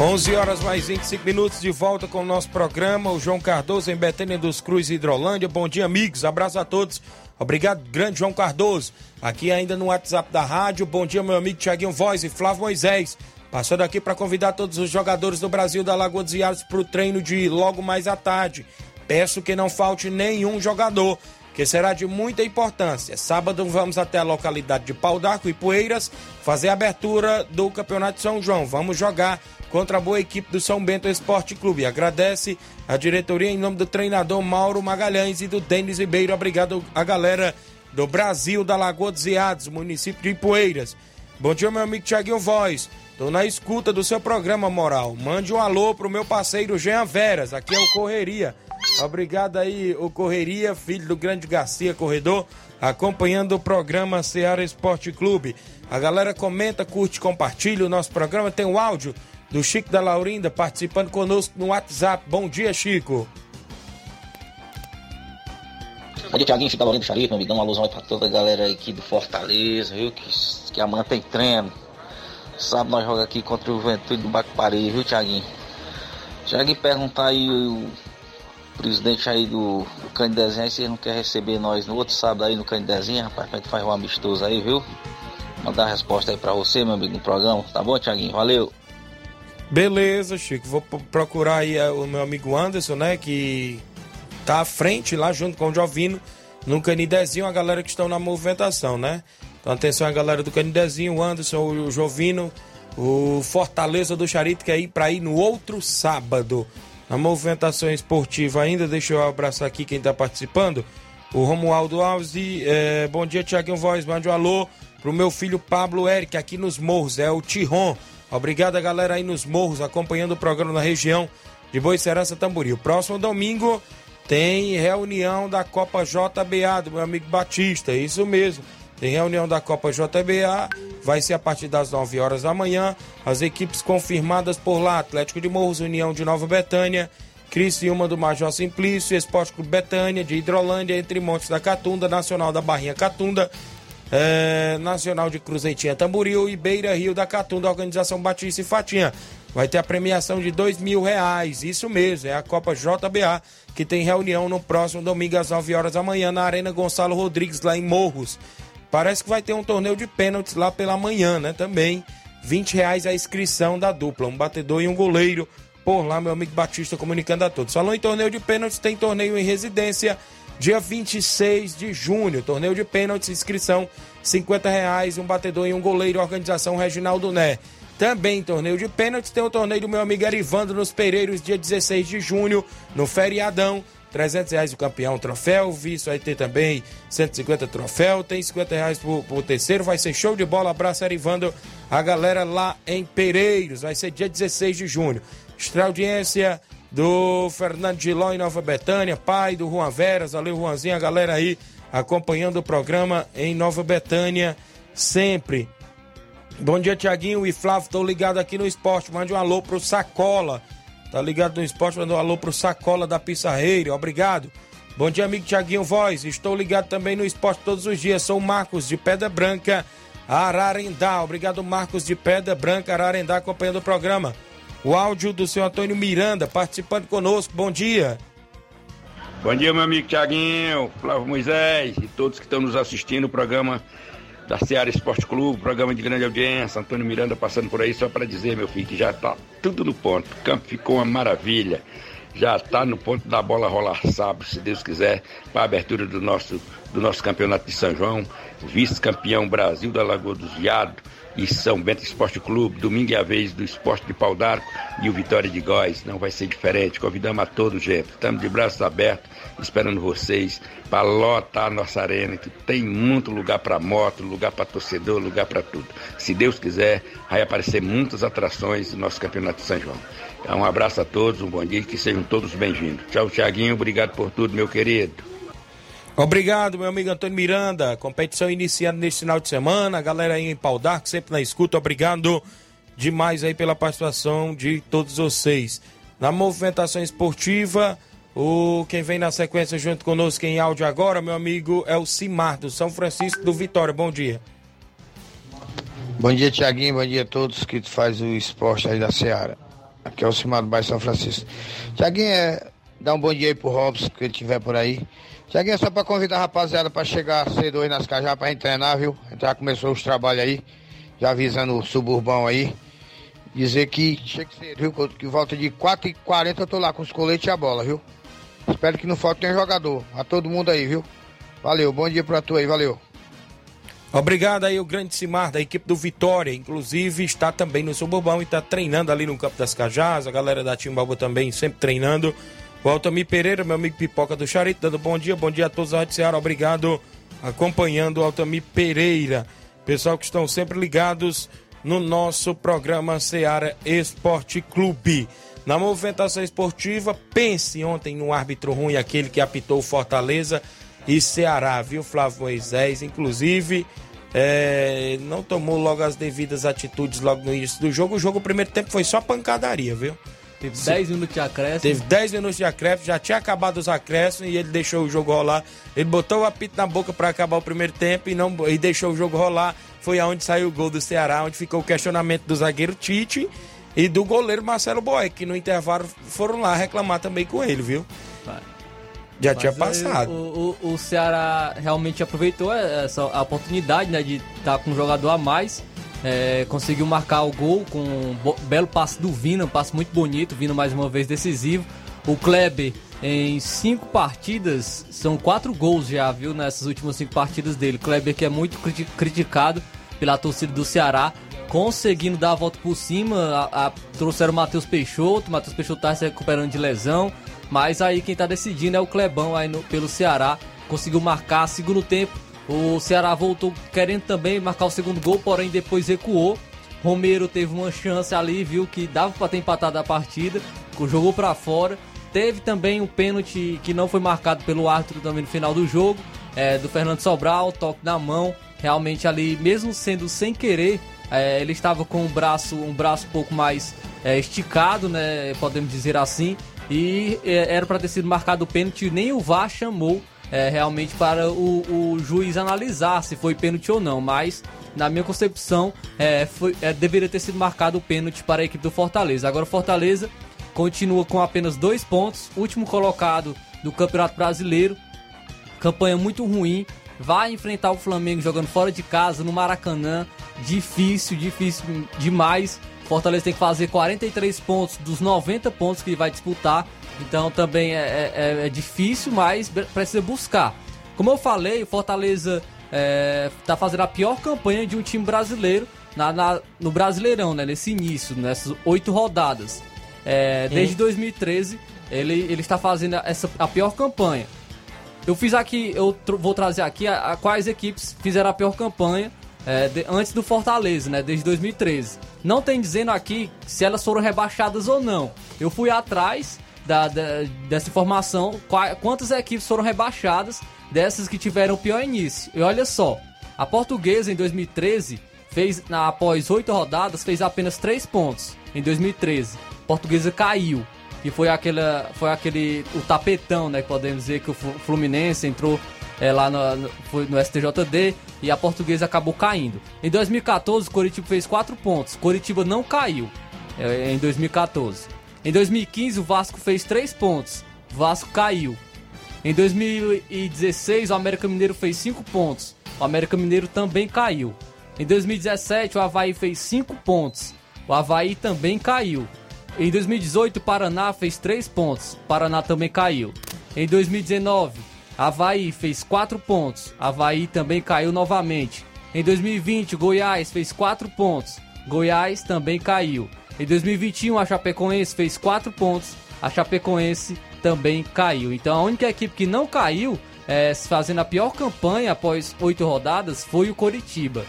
11 horas mais 25 minutos de volta com o nosso programa. O João Cardoso em Betânia dos Cruz, Hidrolândia. Bom dia, amigos. Abraço a todos. Obrigado, grande João Cardoso. Aqui ainda no WhatsApp da rádio. Bom dia, meu amigo Tiaguinho Voz e Flávio Moisés. Passando aqui para convidar todos os jogadores do Brasil da Lagoa dos Iaros para o treino de logo mais à tarde. Peço que não falte nenhum jogador, que será de muita importância. Sábado vamos até a localidade de Pau d'Arco e Poeiras fazer a abertura do Campeonato de São João. Vamos jogar contra a boa equipe do São Bento Esporte Clube. Agradece a diretoria em nome do treinador Mauro Magalhães e do Denis Ribeiro. Obrigado a galera do Brasil da Lagoa dos Iados, município de Ipueiras. Bom dia, meu amigo Tiaguinho Voz. Tô na escuta do seu programa moral. Mande um alô pro meu parceiro Jean Veras. Aqui é o Correria. Obrigado aí, o Correria, filho do grande Garcia Corredor, acompanhando o programa Ceará Esporte Clube. A galera comenta, curte, compartilha o nosso programa. Tem o áudio do Chico da Laurinda participando conosco no WhatsApp. Bom dia, Chico. Bom dia, Tiaguinho, Chico da Laurinda Xarife, meu amigão. Um alusão aí pra toda a galera aqui do Fortaleza, viu? Que, que amanhã tem treino. Sábado nós jogamos aqui contra o Juventude do Bacupari, viu, Tiaguinho? Tiaguinho perguntar aí o presidente aí do, do Candidezinho aí se não quer receber nós no outro sábado aí no Candidezinho, rapaz, pra gente fazer um amistoso aí, viu? Mandar a resposta aí pra você, meu amigo, no programa. Tá bom, Tiaguinho? Valeu! Beleza, Chico. Vou procurar aí eh, o meu amigo Anderson, né? Que tá à frente lá junto com o Jovino no Canidezinho, a galera que estão na movimentação, né? Então atenção a galera do Canidezinho, o Anderson, o Jovino, o Fortaleza do Charito, que é para ir no outro sábado. Na movimentação esportiva ainda, deixa eu abraçar aqui quem está participando. O Romualdo Alves, e, é, bom dia Tiaguinho Voz, mande um alô pro meu filho Pablo Eric aqui nos morros, é o Tiron. Obrigado a galera aí nos morros acompanhando o programa na região de Boicerança Tamboril. Próximo domingo tem reunião da Copa JBA do meu amigo Batista, isso mesmo. Tem reunião da Copa JBA, vai ser a partir das 9 horas da manhã. As equipes confirmadas por lá: Atlético de Morros, União de Nova Betânia, Criciúma do Major Simplício, Esporte Clube Betânia, de Hidrolândia, Entre Montes da Catunda, Nacional da Barrinha Catunda, é, Nacional de Cruzeitinha Tamboril e Beira Rio da Catunda, Organização Batista e Fatinha. Vai ter a premiação de dois mil reais, isso mesmo, é a Copa JBA, que tem reunião no próximo domingo às 9 horas da manhã na Arena Gonçalo Rodrigues, lá em Morros. Parece que vai ter um torneio de pênaltis lá pela manhã, né? Também. 20 reais a inscrição da dupla. Um batedor e um goleiro. Por lá, meu amigo Batista comunicando a todos. Falou em torneio de pênaltis, tem torneio em residência. Dia 26 de junho. Torneio de pênaltis, inscrição 50 reais. Um batedor e um goleiro. Organização Reginaldo Né. Também torneio de pênaltis. Tem o torneio do meu amigo Arivandro nos Pereiros, dia 16 de junho, no feriadão. 300 reais o campeão troféu, visto vai ter também 150 troféu, tem 50 reais pro, pro terceiro, vai ser show de bola, abraço Arivando, a galera lá em Pereiros, vai ser dia 16 de junho. Extra audiência do Fernando Giló em Nova Betânia, pai do Juan Veras, valeu Juanzinho, a galera aí acompanhando o programa em Nova Betânia, sempre. Bom dia, Tiaguinho e Flávio, tô ligado aqui no esporte, mande um alô pro Sacola, Tá ligado no esporte, mandou um alô pro Sacola da Pissarreira, obrigado. Bom dia, amigo Tiaguinho Voz. Estou ligado também no esporte todos os dias. Sou Marcos de Pedra Branca, Ararendá. Obrigado, Marcos de Pedra Branca, Ararendá, acompanhando o programa. O áudio do seu Antônio Miranda participando conosco. Bom dia. Bom dia, meu amigo Tiaguinho, Flávio Moisés e todos que estão nos assistindo. O programa da Seara Esporte Clube, programa de grande audiência. Antônio Miranda passando por aí só para dizer, meu filho, que já está tudo no ponto. O campo ficou uma maravilha. Já está no ponto da bola rolar sábado, se Deus quiser, para a abertura do nosso, do nosso campeonato de São João. Vice-campeão Brasil da Lagoa dos Viados e São Bento Esporte Clube. Domingo é a vez do Esporte de Pau d'Arco e o Vitória de Góis. Não vai ser diferente. Convidamos a todos, gente. Estamos de braços abertos, esperando vocês para lotar a nossa arena, que tem muito lugar para moto, lugar para torcedor, lugar para tudo. Se Deus quiser, vai aparecer muitas atrações no nosso Campeonato de São João. Então, um abraço a todos, um bom dia e que sejam todos bem-vindos. Tchau, Tiaguinho. Obrigado por tudo, meu querido. Obrigado, meu amigo Antônio Miranda. Competição iniciando nesse final de semana. A galera aí em Pau d'Arco, sempre na escuta. Obrigado demais aí pela participação de todos vocês. Na movimentação esportiva, o quem vem na sequência junto conosco em áudio agora, meu amigo, é o Cimar, do São Francisco do Vitória. Bom dia. Bom dia, Tiaguinho. Bom dia a todos que faz o esporte aí da Seara. Aqui é o Cimar do Bairro São Francisco. Tiaguinho, é, dá um bom dia aí pro Robson, que ele tiver por aí. É só pra convidar a rapaziada pra chegar cedo aí nas Cajá pra gente treinar, viu? Já começou os trabalhos aí, já avisando o suburbão aí. Dizer que chega cedo, viu? Que volta de 4h40 eu tô lá com os coletes e a bola, viu? Espero que não falte nenhum jogador. A todo mundo aí, viu? Valeu, bom dia pra tu aí, valeu. Obrigado aí o grande Cimar da equipe do Vitória, inclusive está também no Suburbão e está treinando ali no Campo das Cajás, a galera da Timbaúba também sempre treinando. O Altamir Pereira, meu amigo Pipoca do Charito, dando bom dia, bom dia a todos da Rádio Ceará, obrigado acompanhando o Altamir Pereira. Pessoal que estão sempre ligados no nosso programa Ceará Esporte Clube. Na movimentação esportiva, pense ontem no árbitro ruim, aquele que apitou Fortaleza e Ceará, viu, Flávio Moisés? Inclusive, é, não tomou logo as devidas atitudes logo no início do jogo. O jogo, o primeiro tempo, foi só pancadaria, viu? Teve 10 minutos de acréscimo. Teve 10 minutos de acréscimo, já tinha acabado os acréscimos e ele deixou o jogo rolar. Ele botou o apito na boca para acabar o primeiro tempo e, não, e deixou o jogo rolar. Foi aonde saiu o gol do Ceará, onde ficou o questionamento do zagueiro Tite e do goleiro Marcelo Boy, que no intervalo foram lá reclamar também com ele, viu? Já Mas tinha passado. O, o, o Ceará realmente aproveitou essa oportunidade né, de estar com um jogador a mais. É, conseguiu marcar o gol com um belo passe do Vina, um passe muito bonito, Vina mais uma vez decisivo. O Kleber, em cinco partidas, são quatro gols já, viu, nessas últimas cinco partidas dele. Kleber que é muito criti- criticado pela torcida do Ceará, conseguindo dar a volta por cima. A, a- trouxeram o Matheus Peixoto, o Matheus Peixoto tá se recuperando de lesão. Mas aí quem tá decidindo é o Clebão aí no- pelo Ceará. Conseguiu marcar segundo tempo. O Ceará voltou querendo também marcar o segundo gol, porém depois recuou. Romero teve uma chance ali, viu, que dava para ter empatado a partida, jogou para fora. Teve também um pênalti que não foi marcado pelo árbitro também no final do jogo, é, do Fernando Sobral, toque na mão. Realmente ali, mesmo sendo sem querer, é, ele estava com o braço, um braço pouco mais é, esticado, né, podemos dizer assim, e é, era para ter sido marcado o pênalti, nem o VAR chamou é, realmente para o, o, juiz analisar se foi pênalti ou não, mas na minha concepção é, foi, é, deveria ter sido marcado o pênalti para a equipe do Fortaleza. Agora o Fortaleza continua com apenas dois pontos, último colocado do Campeonato Brasileiro, campanha muito ruim, vai enfrentar o Flamengo jogando fora de casa no Maracanã, difícil, difícil demais. Fortaleza tem que fazer 43 pontos dos 90 pontos que vai disputar. Então também é, é, é difícil, mas precisa buscar. Como eu falei, o Fortaleza está é, fazendo a pior campanha de um time brasileiro na, na, no Brasileirão, né, nesse início, nessas oito rodadas. É, desde 2013, ele, ele está fazendo essa, a pior campanha. Eu fiz aqui, eu tr vou trazer aqui a, a, quais equipes fizeram a pior campanha é, de, antes do Fortaleza, né? Desde 2013. Não tem dizendo aqui se elas foram rebaixadas ou não. Eu fui atrás da, da, dessa informação, quantas equipes foram rebaixadas dessas que tiveram o pior início. E olha só, a Portuguesa em 2013 fez, após oito rodadas, fez apenas três pontos em 2013. A Portuguesa caiu. E foi, aquela, foi aquele o tapetão, né? Podemos dizer que o Fluminense entrou é, lá no, no, no, STJD e a portuguesa acabou caindo. Em 2014, o Coritiba fez 4 pontos. Coritiba não caiu é, em 2014. Em 2015, o Vasco fez 3 pontos. Vasco caiu. Em 2016, o América Mineiro fez 5 pontos. O América Mineiro também caiu. Em 2017, o Havaí fez 5 pontos. O Havaí também caiu. Em 2018, o Paraná fez 3 pontos. O Paraná também caiu. Em 2019, Havaí fez 4 pontos. Havaí também caiu novamente. Em 2020, Goiás fez 4 pontos. Goiás também caiu. Em 2021, a Chapecoense fez 4 pontos. A Chapecoense também caiu. Então a única equipe que não caiu, é, fazendo a pior campanha após 8 rodadas, foi o Coritiba.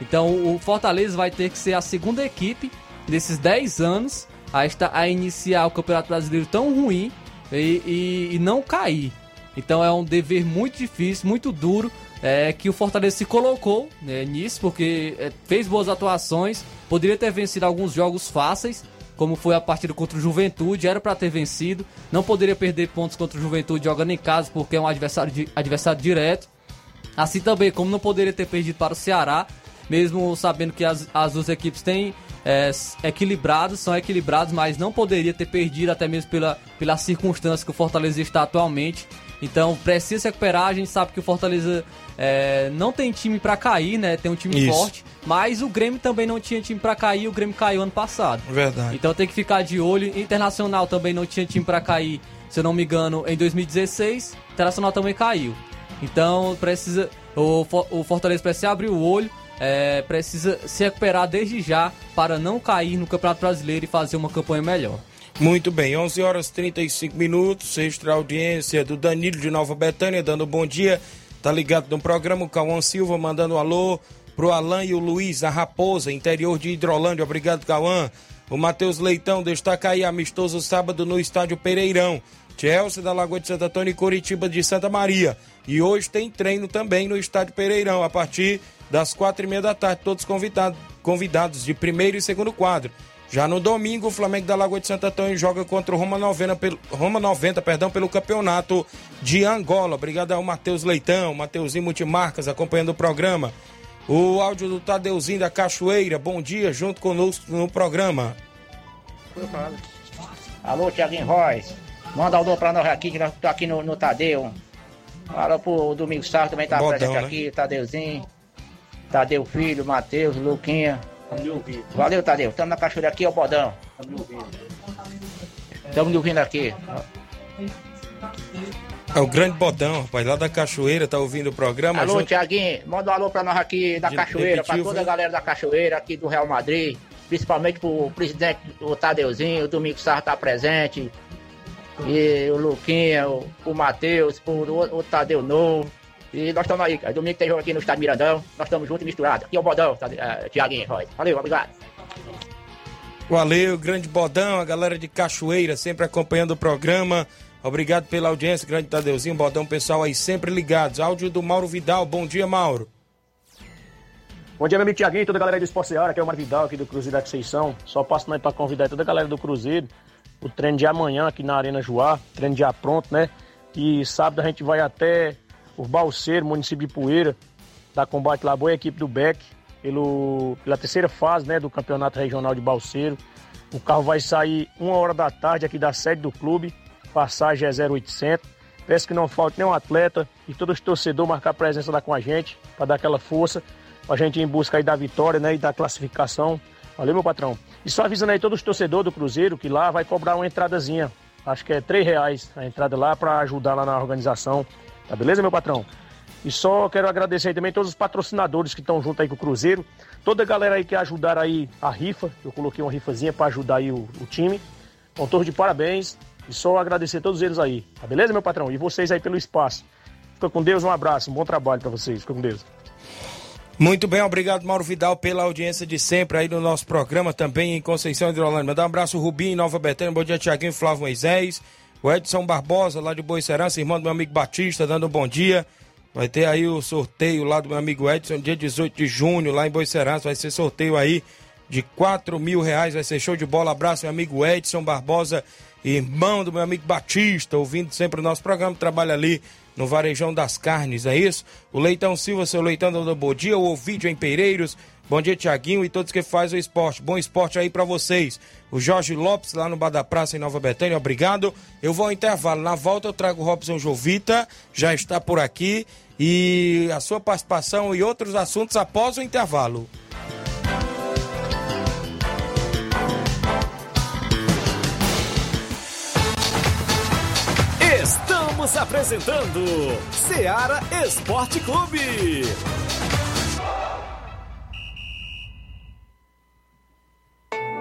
Então o Fortaleza vai ter que ser a segunda equipe desses 10 anos a, a iniciar o Campeonato Brasileiro tão ruim e, e, e não cair. Então é um dever muito difícil, muito duro, é, que o Fortaleza se colocou né, nisso, porque é, fez boas atuações, poderia ter vencido alguns jogos fáceis, como foi a partida contra o Juventude, era para ter vencido, não poderia perder pontos contra o Juventude jogando em casa, porque é um adversário, adversário direto. Assim também, como não poderia ter perdido para o Ceará, mesmo sabendo que as, as duas equipes têm é, equilibrados, são equilibrados, mas não poderia ter perdido até mesmo pela, pela circunstância que o Fortaleza está atualmente. Então precisa se recuperar. A gente sabe que o Fortaleza é, não tem time para cair, né? Tem um time Isso. forte, mas o Grêmio também não tinha time para cair. O Grêmio caiu ano passado. Verdade. Então tem que ficar de olho. Internacional também não tinha time para cair, se eu não me engano, em 2016. Internacional também caiu. Então precisa o, o Fortaleza precisa abrir o olho é, precisa se recuperar desde já para não cair no Campeonato Brasileiro e fazer uma campanha melhor. Muito bem, 11 horas 35 minutos, extra audiência do Danilo de Nova Betânia, dando bom dia. Tá ligado no programa, o Cauã Silva mandando um alô pro Alan e o Luiz, a Raposa, interior de Hidrolândia. Obrigado, Cauã. O Matheus Leitão destaca aí amistoso sábado no estádio Pereirão. Chelsea da Lagoa de Santo Antônio e Curitiba de Santa Maria. E hoje tem treino também no estádio Pereirão, a partir das quatro e meia da tarde, todos convidados, convidados de primeiro e segundo quadro. Já no domingo, o Flamengo da Lagoa de Santo Antônio joga contra o Roma 90, pelo, Roma 90 perdão, pelo campeonato de Angola. Obrigado ao Matheus Leitão, Mateuzinho Multimarcas, acompanhando o programa. O áudio do Tadeuzinho da Cachoeira, bom dia, junto conosco no programa. Alô, Tiaguinho Royce. Manda alô pra nós aqui, que nós estamos aqui no, no Tadeu. Fala pro Domingo Sarro também tá Bodão, presente né? aqui, Tadeuzinho. Tadeu Filho, Matheus, Luquinha. Valeu, Tadeu. Estamos na cachoeira aqui, ó, Bodão. Estamos me ouvindo aqui. É o grande Bodão, rapaz, lá da Cachoeira, tá ouvindo o programa. Alô, junto... Tiaguinho, manda um alô pra nós aqui da De Cachoeira, pra toda a galera da Cachoeira aqui do Real Madrid, principalmente pro presidente, o Tadeuzinho, o Domingo Sarra tá presente, e o Luquinha, o, o Matheus, o, o Tadeu Novo. E nós estamos aí, domingo tem jogo aqui no Estado Mirandão, nós estamos juntos e misturados. Aqui é o Bodão, tá, uh, Tiaguinho, Valeu, obrigado. Valeu, grande Bodão, a galera de Cachoeira sempre acompanhando o programa. Obrigado pela audiência, grande Tadeuzinho, Bodão, pessoal aí sempre ligados. Áudio do Mauro Vidal, bom dia, Mauro. Bom dia, meu amigo Tiaguinho, toda a galera do Esporte Seara, aqui é o Mário Vidal, aqui do Cruzeiro da Conceição. Só passo aí para convidar toda a galera do Cruzeiro, o treino de amanhã aqui na Arena Joá, treino já pronto, né? E sábado a gente vai até o Balseiro, município de Poeira, da Combate Laboa, a equipe do BEC, pelo, pela terceira fase né, do Campeonato Regional de Balseiro. O carro vai sair uma hora da tarde aqui da sede do clube, passagem é 0800. Peço que não falte nenhum atleta e todos os torcedores marcar presença lá com a gente, para dar aquela força, para a gente ir em busca aí da vitória né, e da classificação. Valeu, meu patrão. E só avisando aí todos os torcedores do Cruzeiro que lá vai cobrar uma entradazinha. Acho que é três reais a entrada lá para ajudar lá na organização Tá beleza, meu patrão? E só quero agradecer aí também todos os patrocinadores que estão junto aí com o Cruzeiro. Toda a galera aí que ajudaram aí a rifa. Eu coloquei uma rifazinha para ajudar aí o, o time. Com todos de parabéns. E só agradecer todos eles aí. Tá beleza, meu patrão? E vocês aí pelo espaço. Fica com Deus, um abraço, um bom trabalho para vocês. Fica com Deus. Muito bem, obrigado Mauro Vidal pela audiência de sempre aí no nosso programa, também em Conceição de Rolândia. Mandar um abraço Rubinho, Nova Betânia, bom dia Tiaguinho, Flávio Moisés, o Edson Barbosa, lá de Boicerança, irmão do meu amigo Batista, dando um bom dia. Vai ter aí o sorteio lá do meu amigo Edson, dia 18 de junho, lá em Boicerança. Vai ser sorteio aí de 4 mil reais. Vai ser show de bola. Abraço, meu amigo Edson Barbosa, irmão do meu amigo Batista, ouvindo sempre o nosso programa. Trabalha ali no Varejão das Carnes, é isso? O Leitão Silva, seu Leitão do Bom Dia, o Ovidio em Pereiros. Bom dia, Tiaguinho e todos que fazem o esporte. Bom esporte aí para vocês. O Jorge Lopes, lá no Bar da Praça, em Nova Betânia, obrigado. Eu vou ao intervalo. Na volta eu trago o Robson Jovita, já está por aqui. E a sua participação e outros assuntos após o intervalo. Estamos apresentando Seara Esporte Clube.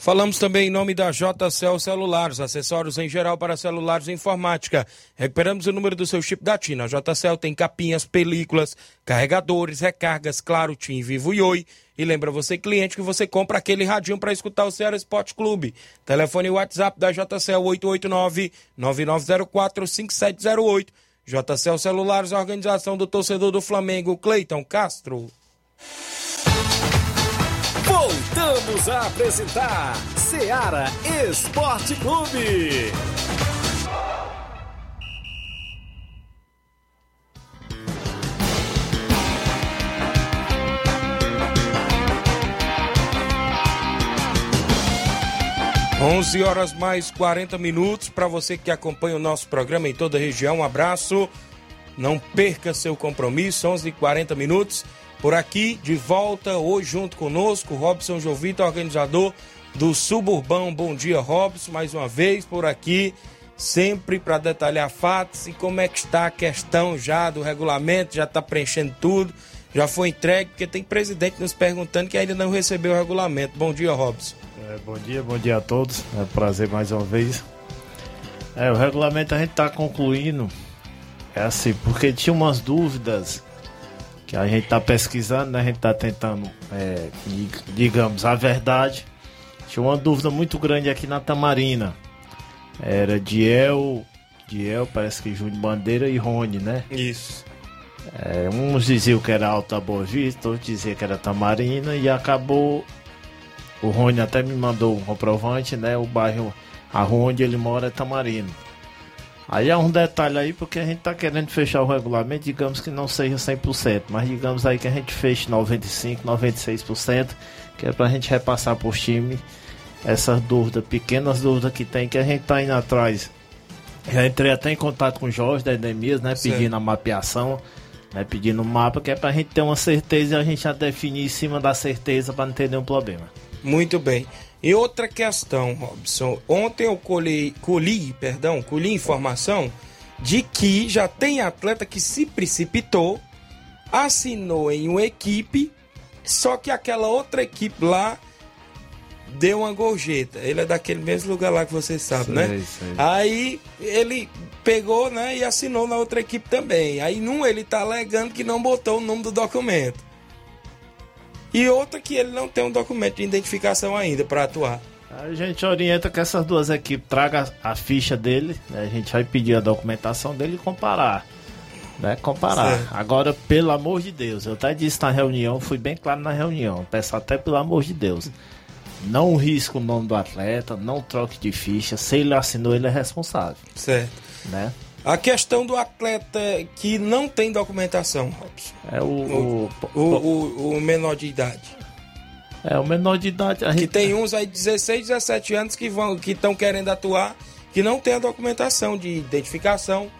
Falamos também em nome da JCL Celulares, acessórios em geral para celulares e informática. Recuperamos o número do seu chip da TIM. A JCL tem capinhas, películas, carregadores, recargas, claro, TIM, Vivo e Oi. E lembra você, cliente, que você compra aquele radinho para escutar o Ceará Esporte Clube. Telefone e WhatsApp da JCL 889-9904-5708. JCL Celulares, organização do torcedor do Flamengo, Cleiton Castro. Voltamos a apresentar Seara Esporte Clube. 11 horas mais 40 minutos para você que acompanha o nosso programa em toda a região. Um abraço. Não perca seu compromisso. 11 e 40 minutos. Por aqui, de volta, hoje junto conosco, Robson Jovita, organizador do Suburbão. Bom dia, Robson, mais uma vez por aqui, sempre para detalhar fatos e como é que está a questão já do regulamento, já está preenchendo tudo, já foi entregue, porque tem presidente nos perguntando que ainda não recebeu o regulamento. Bom dia, Robson. É, bom dia, bom dia a todos. É um prazer mais uma vez. É, o regulamento a gente está concluindo. É assim, porque tinha umas dúvidas que a gente está pesquisando, né? a gente está tentando, é, digamos, a verdade. Tinha uma dúvida muito grande aqui na Tamarina. Era Diel, Diel, parece que Júnior Bandeira e Rony, né? Isso. É, uns diziam que era Alta Boa Vista, outros diziam que era Tamarina e acabou. O Rony até me mandou um comprovante, né? O bairro, a rua onde ele mora é Tamarino. Aí é um detalhe aí, porque a gente tá querendo fechar o regulamento, digamos que não seja 100%, mas digamos aí que a gente feche 95%, 96%, que é pra gente repassar por time essas dúvidas, pequenas dúvidas que tem, que a gente tá indo atrás. Já entrei até em contato com o Jorge da Edemias, né, Certo. pedindo a mapeação, né, pedindo o mapa, que é pra gente ter uma certeza e a gente já definir em cima da certeza pra não ter nenhum problema. Muito bem. E outra questão, Robson. Ontem eu colhi, colhi, perdão, colhi informação de que já tem atleta que se precipitou, assinou em uma equipe, só que aquela outra equipe lá deu uma gorjeta. Ele é daquele mesmo lugar lá que você sabe, Sei, né? sei. Aí ele pegou, né, e assinou na outra equipe também. Aí num ele tá alegando que não botou o nome do documento. E outra que ele não tem um documento de identificação ainda para atuar. A gente orienta que essas duas equipes tragam a ficha dele, né? a gente vai pedir a documentação dele e comparar. Né? Comparar. Certo. Agora, pelo amor de Deus, eu até disse na reunião, fui bem claro na reunião, peço até pelo amor de Deus. Não risque o nome do atleta, não troque de ficha. Se ele assinou, ele é responsável. Certo. Né? A questão do atleta que não tem documentação, Robson. É o, o, o, o, o menor de idade. É, o menor de idade. A Que gente... tem uns aí de 16, 17 anos que vão que estão querendo atuar, que não tem a documentação de identificação.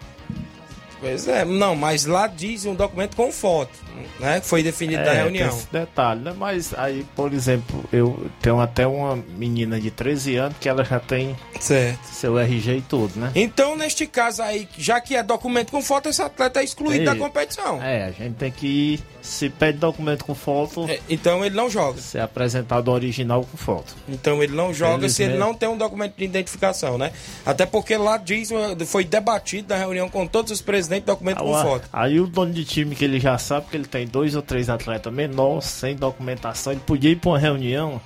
Pois é, não, mas lá diz um documento com foto, né? Que foi definido na É, reunião. tem esse detalhe, né? Mas aí, por exemplo, eu tenho até uma menina de 13 anos que ela já tem certo. seu RG e tudo, né? Então, neste caso aí, já que é documento com foto, esse atleta é excluído da Ei, competição. É, a gente tem que ir. Se pede documento com foto. então ele não joga. Se apresentado original com foto. Então ele não joga se ele não tem um documento de identificação, né? Até porque lá diz, foi debatido na reunião com todos os presidentes, documento com foto. aí o dono de time que ele já sabe que ele tem dois ou três atletas menores, sem documentação, ele podia ir para uma reunião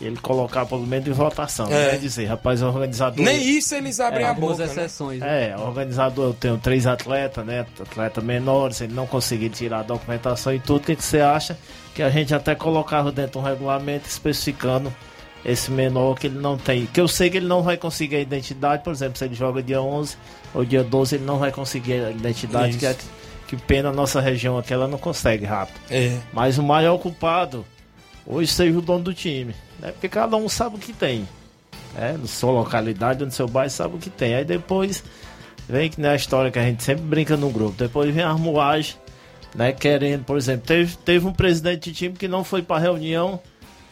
ele colocar pelo menos em votação. É. Né? Dizer, rapaz, o organizador. Nem isso eles abrem É, a boca. Algumas exceções. né? É, o organizador, eu tenho três atletas, né? Atleta menores, ele não conseguir tirar a documentação e tudo, o que, que você acha? Que a gente até colocava dentro de um regulamento especificando esse menor que ele não tem. Que eu sei que ele não vai conseguir a identidade, por exemplo, se ele joga dia 11 ou dia 12, ele não vai conseguir a identidade, Isso. que, é, que pena a nossa região aqui, ela não consegue rápido. É. Mas o maior culpado hoje seja o dono do time, né? Porque cada um sabe o que tem. É, na sua localidade, no seu bairro, sabe o que tem. Aí depois vem que nem a história que a gente sempre brinca no grupo. Depois vem a moagem, né? Querendo, por exemplo, teve, teve um presidente de time que não foi pra reunião,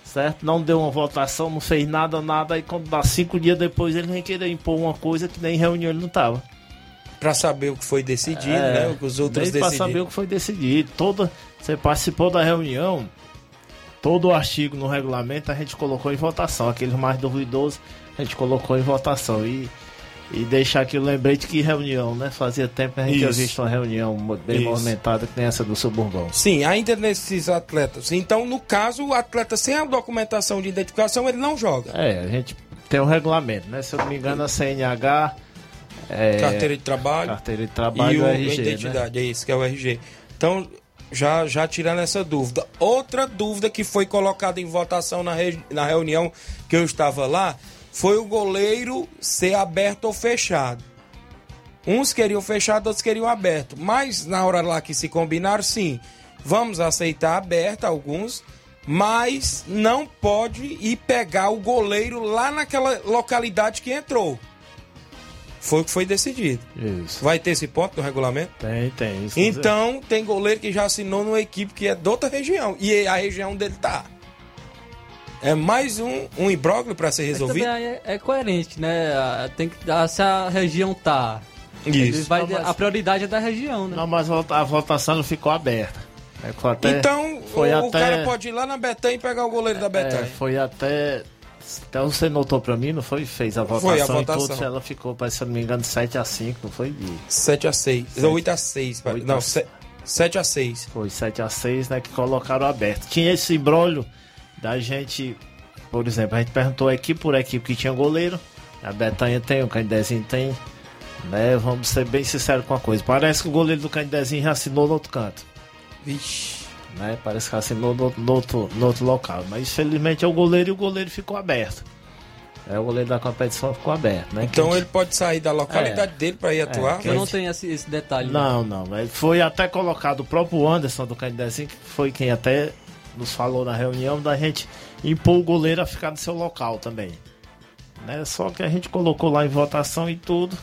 certo? Não deu uma votação, não fez nada, nada. Aí quando dá cinco dias depois ele vem querer impor uma coisa que nem em reunião ele não tava. Pra saber o que foi decidido, É, né? O que os outros decidiram. saber o que foi decidido. Toda, você participou da reunião, todo o artigo no regulamento a gente colocou em votação. Aqueles mais duvidosos a gente colocou em votação. E, e deixar aqui o lembrete que reunião, né? Fazia tempo que a gente tinha Isso. visto uma reunião bem Isso. movimentada que nem essa do Suburbão. Sim, ainda nesses atletas. Então, no caso, o atleta sem a documentação de identificação, ele não joga. É, a gente tem um regulamento, né? Se eu não me engano, a CNH. É, Carteira de trabalho. Carteira de trabalho e o, a RG. Né? identidade, é isso que é o RG. Então, já, já tirando essa dúvida. Outra dúvida que foi colocada em votação na, re- na reunião que eu estava lá foi o goleiro ser aberto ou fechado. Uns queriam fechado, outros queriam aberto. Mas na hora lá que se combinaram, sim, vamos aceitar aberto alguns, mas não pode ir pegar o goleiro lá naquela localidade que entrou. Foi o que foi decidido. Isso. Vai ter esse ponto no regulamento? Tem, tem. Isso Então, tem goleiro que já assinou numa equipe que é de outra região. E a região dele tá. É mais um, um imbróglio para ser resolvido. é, é coerente, né? Tem que, se a região tá. Isso. vai- Não, mas- A prioridade é da região, né? Não, mas a vota- a votação não ficou aberta. É, foi até- então, foi o, até- cara pode ir lá na Betânia e pegar o goleiro da É, Betânia. foi até. Até você notou pra mim, não foi? Fez a votação, Foi a e votação. tudo, ela ficou, parece, se não me engano, 7x5, não foi? De... 7 a 6 Sete. 8 a 6 pai. Oito Não, a- 7 a 6 Foi 7x6, né? Que colocaram aberto. Tinha esse embrólio da gente. Por exemplo, a gente perguntou equipe por equipe que tinha goleiro. A Betanha tem, o Candezinho tem. Né? Vamos ser bem sinceros com a coisa. Parece que o goleiro do Candezinho já assinou no outro canto. Vixe. Né? Parece que assinou no, no outro, no outro local. Mas infelizmente é o goleiro e o goleiro ficou aberto. É, o goleiro da competição ficou aberto, né? Então ele pode sair da localidade dele para ir atuar. Eu não tenho esse, esse detalhe. Não, não, mas foi até colocado o próprio Anderson do Candidacinho, que foi quem até nos falou na reunião da gente impor o goleiro a ficar no seu local também. Né? Só que a gente colocou lá em votação e tudo.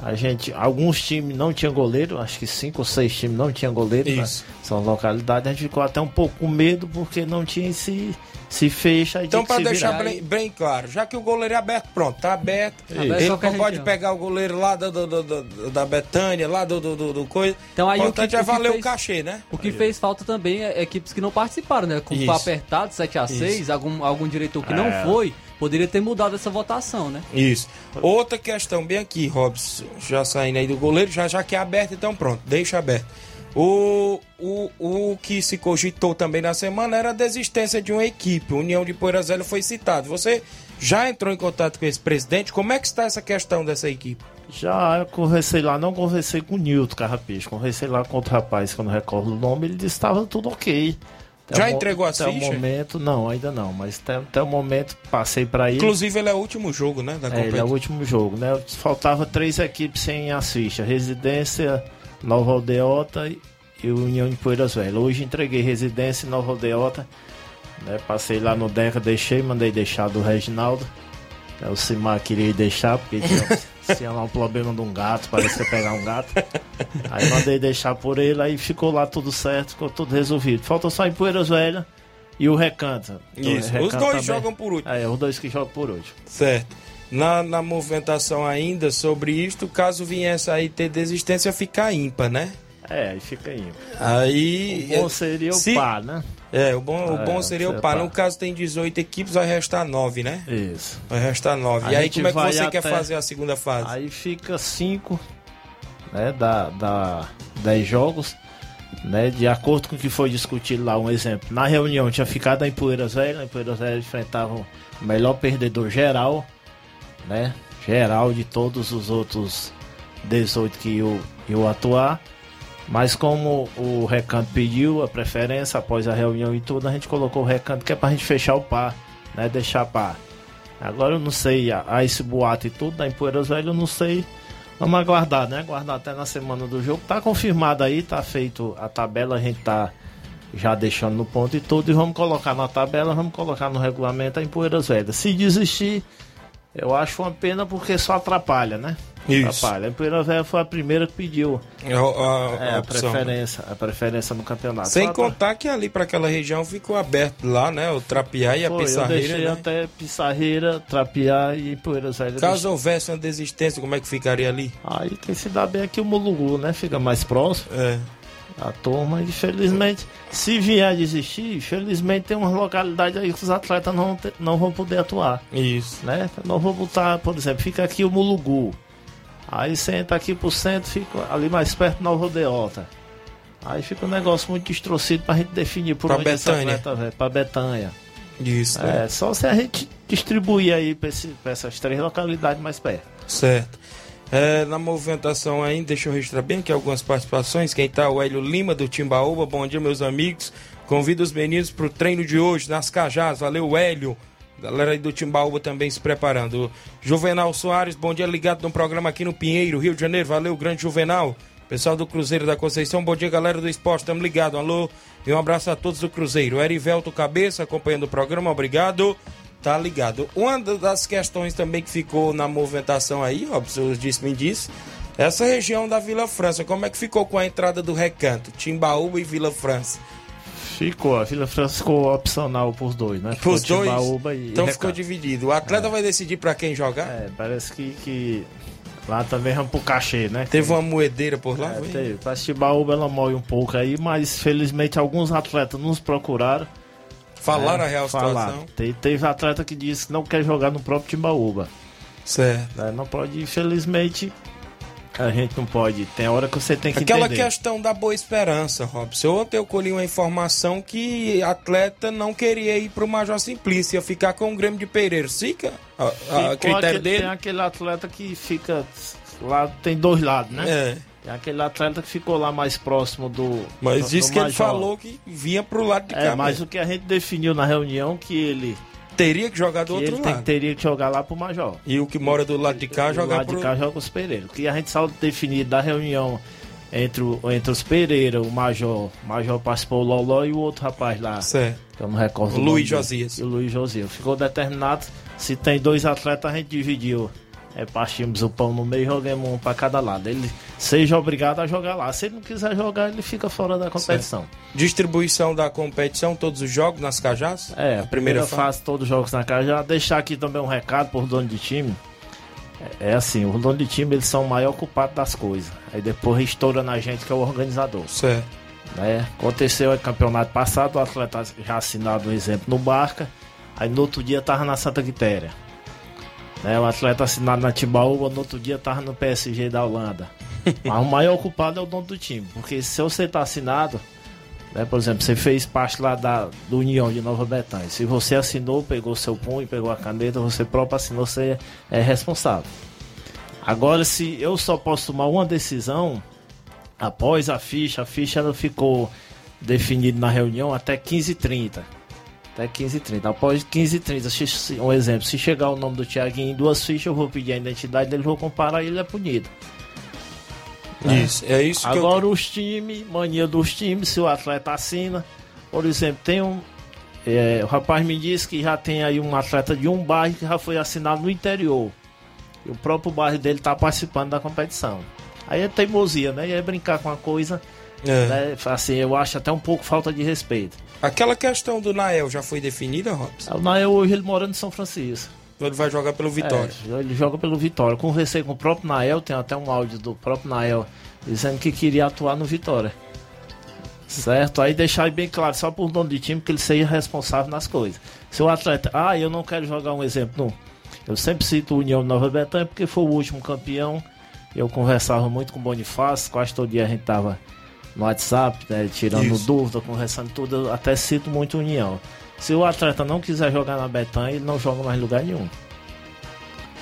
A gente, alguns times não tinham goleiro, acho que cinco ou seis times não tinham goleiro. né? Isso. São localidades, a gente ficou até um pouco com medo porque não tinha esse se fecha. aí Então, para se deixar bem, bem claro, já que o goleiro é aberto, pronto, tá aberto. Ele Aberto não qualquer pode região. pegar o goleiro lá do, do- do- do- da Betânia, lá do, do, do- do coisa. Então aí o o importante que- é o que valer o fez- cachê, né? O que fez falta também é equipes que não participaram, né? Como foi Isso. apertado, 7x6, Isso. algum, algum diretor que não É. foi, poderia ter mudado essa votação, né? Isso. Outra questão bem aqui, Robson, já saindo aí do goleiro, já, já que é aberto, então pronto, deixa aberto. O, o, o que se cogitou também na semana era a desistência de uma equipe. União de Poeiras Velho foi citado. Você já entrou em contato com esse presidente? Como é que está essa questão dessa equipe? Já eu conversei lá, não conversei com o Nilton Carrapicho, conversei lá com outro rapaz que eu não recordo o nome, ele disse que estava tudo ok. Até Já entregou as até fichas? o momento, não, ainda não, mas até, até o momento passei para ele. Inclusive, ele é o último jogo, né? Da É, ele é o último jogo, né? Faltava três equipes sem as fichas: Residência, Nova Aldeota e União de Poeiras Velhas. Hoje entreguei Residência e Nova Aldeota. Né? Passei lá no Deca, deixei, mandei deixar do Reginaldo. É, O Simar queria deixar, porque tinha, lá um problema de um gato, parece que ia pegar um gato. Aí mandei deixar por ele, aí ficou lá tudo certo, ficou tudo resolvido. Falta só em Poeiras Velhas e o Recanto. Isso, O os dois jogam por último. É, os dois que jogam por último. Certo. Na, na movimentação ainda sobre isto, caso viesse aí ter desistência, ficar ímpar, né? É, aí fica aí. Aí. O bom seria o se- par, né? É, o bom, o É, bom seria o par. par. No caso tem 18 equipes, vai restar 9, né? Isso. Vai restar 9. A e aí, como é que você quer até- fazer a segunda fase? Aí fica 5, né, da, da 10 jogos, né, de acordo com o que foi discutido lá, um exemplo. Na reunião tinha ficado em Poeiras Velhas, em Poeiras Velhas enfrentavam o melhor perdedor geral, né, geral de todos os outros 18 que iam, iam atuar. Mas como o recanto pediu a preferência após a reunião e tudo, a gente colocou o recanto que é pra gente fechar o par, né? Deixar par. Agora eu não sei, há esse boato e tudo, da em Poeiras Velhas eu não sei. Vamos aguardar, né? Aguardar até na semana do jogo. Tá confirmado aí, tá feito a tabela, a gente tá já deixando no ponto e tudo. E vamos colocar na tabela, vamos colocar no regulamento a em Poeiras Velhas. Se desistir, eu acho uma pena porque só atrapalha, né? Isso. Atrapalha. A Poeira Velha foi a primeira que pediu É a- a- é, a a, opção, preferência, a preferência no campeonato. Sem contar que ali para aquela região ficou aberto lá, né? O Trapiá e a Foi, eu Pissarreira. deixei né? até Pissarreira, Trapiá e Poeiras Velhas. Caso houvesse uma desistência, como é que ficaria ali? Aí quem se dá bem aqui o Mulugu, né? Fica mais próximo. É. A turma, infelizmente, se vier a desistir, infelizmente tem umas localidades aí que os atletas não, vão ter- não vão poder atuar. Isso. Né? Não vou botar, por exemplo, fica aqui o Mulugu. Aí você entra aqui pro centro, fica ali mais perto Nova Rodeota. Aí fica um negócio muito distorcido pra gente definir por Pra onde esse Betânia. atleta vai. Pra Betânia. Isso. É, né? só se a gente distribuir aí pra, esse- pra essas três localidades mais perto. Certo. É, na movimentação ainda, deixa eu registrar bem aqui algumas participações. Quem tá? O Hélio Lima do Timbaúba. Bom dia, meus amigos. Convido os meninos pro treino de hoje nas Cajás. Valeu, Hélio. Galera aí do Timbaúba também se preparando. Juvenal Soares, bom dia, ligado no programa aqui no Pinheiro, Rio de Janeiro. Valeu, grande Juvenal. Pessoal do Cruzeiro da Conceição, bom dia, galera do esporte. Estamos ligados. Alô, e um abraço a todos do Cruzeiro. Erivelto Cabeça acompanhando o programa, obrigado. Tá ligado. Uma das questões também que ficou na movimentação aí, ó, o disse me disse, essa região da Vila França, como é que ficou com a entrada do recanto? Timbaúba e Vila França. Ficou, a Vila França ficou opcional pros dois, né? Ficou Os dois. E então Recanto. ficou dividido. O atleta vai decidir pra quem jogar? É, parece que, que lá também vamos pro cachê, né? Teve uma moedeira por lá? É, foi? teve. Pra Timbaúba ela mói um pouco aí, mas felizmente alguns atletas nos procuraram. Falaram É, a real falaram. situação. Te- teve atleta que disse que não quer jogar no próprio Timbaúba. Certo. É, não pode, infelizmente, a gente não pode. Tem hora que você tem que Aquela entender. questão da boa esperança, Robson. Ontem eu colhi uma informação que atleta não queria ir pro Major Simplício, ia ficar com o Grêmio de Pereira. Fica? A, a critério aquele- dele? Tem aquele atleta que fica lá, tem dois lados, né? É. Tem aquele atleta que ficou lá mais próximo do. Mas do- disse do que ele falou que vinha pro lado de cá. É, mas mesmo. o que a gente definiu na reunião que ele teria que jogar do que outro ele tem- lado. teria que jogar lá pro Major. E o que mora do lado de cá Do jogar lado pro... de cá joga os Pereira. O que a gente só definiu da reunião entre, o- entre os Pereira, o Major, o Major participou o Loló e o outro rapaz lá. Certo. Que eu não recordo. O Luiz. Josias. E o Luiz Josias. Ficou determinado. Se tem dois atletas, a gente dividiu. É, partimos o pão no meio e jogamos um pra cada lado. Ele seja obrigado a jogar lá. Se ele não quiser jogar, ele fica fora da competição. Distribuição da competição, todos os jogos nas Cajás? É, a primeira, fase. fase, todos os jogos na casa. Já deixar aqui também um recado por dono de time. É, é assim, o dono de time eles são o maior culpado das coisas. Aí depois estoura na gente que é o organizador. Certo. Né? Aconteceu no campeonato passado, o atleta já assinado um exemplo no Barca, aí no outro dia tava na Santa Quitéria. Né? O atleta assinado na Timbaúba, no outro dia tava no PSG da Holanda. Mas o maior culpado é o dono do time, porque se você tá assinado, né, por exemplo, você fez parte lá da, do União de Nova Betânia. Se você assinou, pegou seu punho, pegou a caneta, você próprio assinou, você é responsável. Agora, se eu só posso tomar uma decisão após a ficha, a ficha ela ficou definida na reunião até 15h30. Até 15h30. Após 15h30, se- se- um exemplo, se chegar o nome do Thiaguinho em duas fichas, eu vou pedir a identidade dele, vou comparar e ele é punido. Né? Isso, é isso que eu- Agora os times, mania dos times, se o atleta assina, por exemplo, tem um. é, o rapaz me disse que já tem aí um atleta de um bairro que já foi assinado no interior. E o próprio bairro dele está participando da competição. Aí é teimosia, né? E é brincar com a coisa. É. Né? Assim, eu acho até um pouco falta de respeito. Aquela questão do Nael já foi definida, Robson? O Nael hoje ele mora em São Francisco. Ele vai jogar pelo Vitória. É, ele joga pelo Vitória. Conversei com o próprio Nael, tem até um áudio do próprio Nael dizendo que queria atuar no Vitória. Certo? Aí deixar bem claro, só por dono de time, que ele seja responsável nas coisas. Se o atleta, ah, eu não quero jogar um exemplo, não. Eu sempre cito o União Nova Betânia porque foi o último campeão. Eu conversava muito com o Bonifácio, quase todo dia a gente tava no WhatsApp, né, tirando Isso. dúvida, conversando tudo. Eu até cito muito União. Se o atleta não quiser jogar na Betânia, ele não joga mais em lugar nenhum.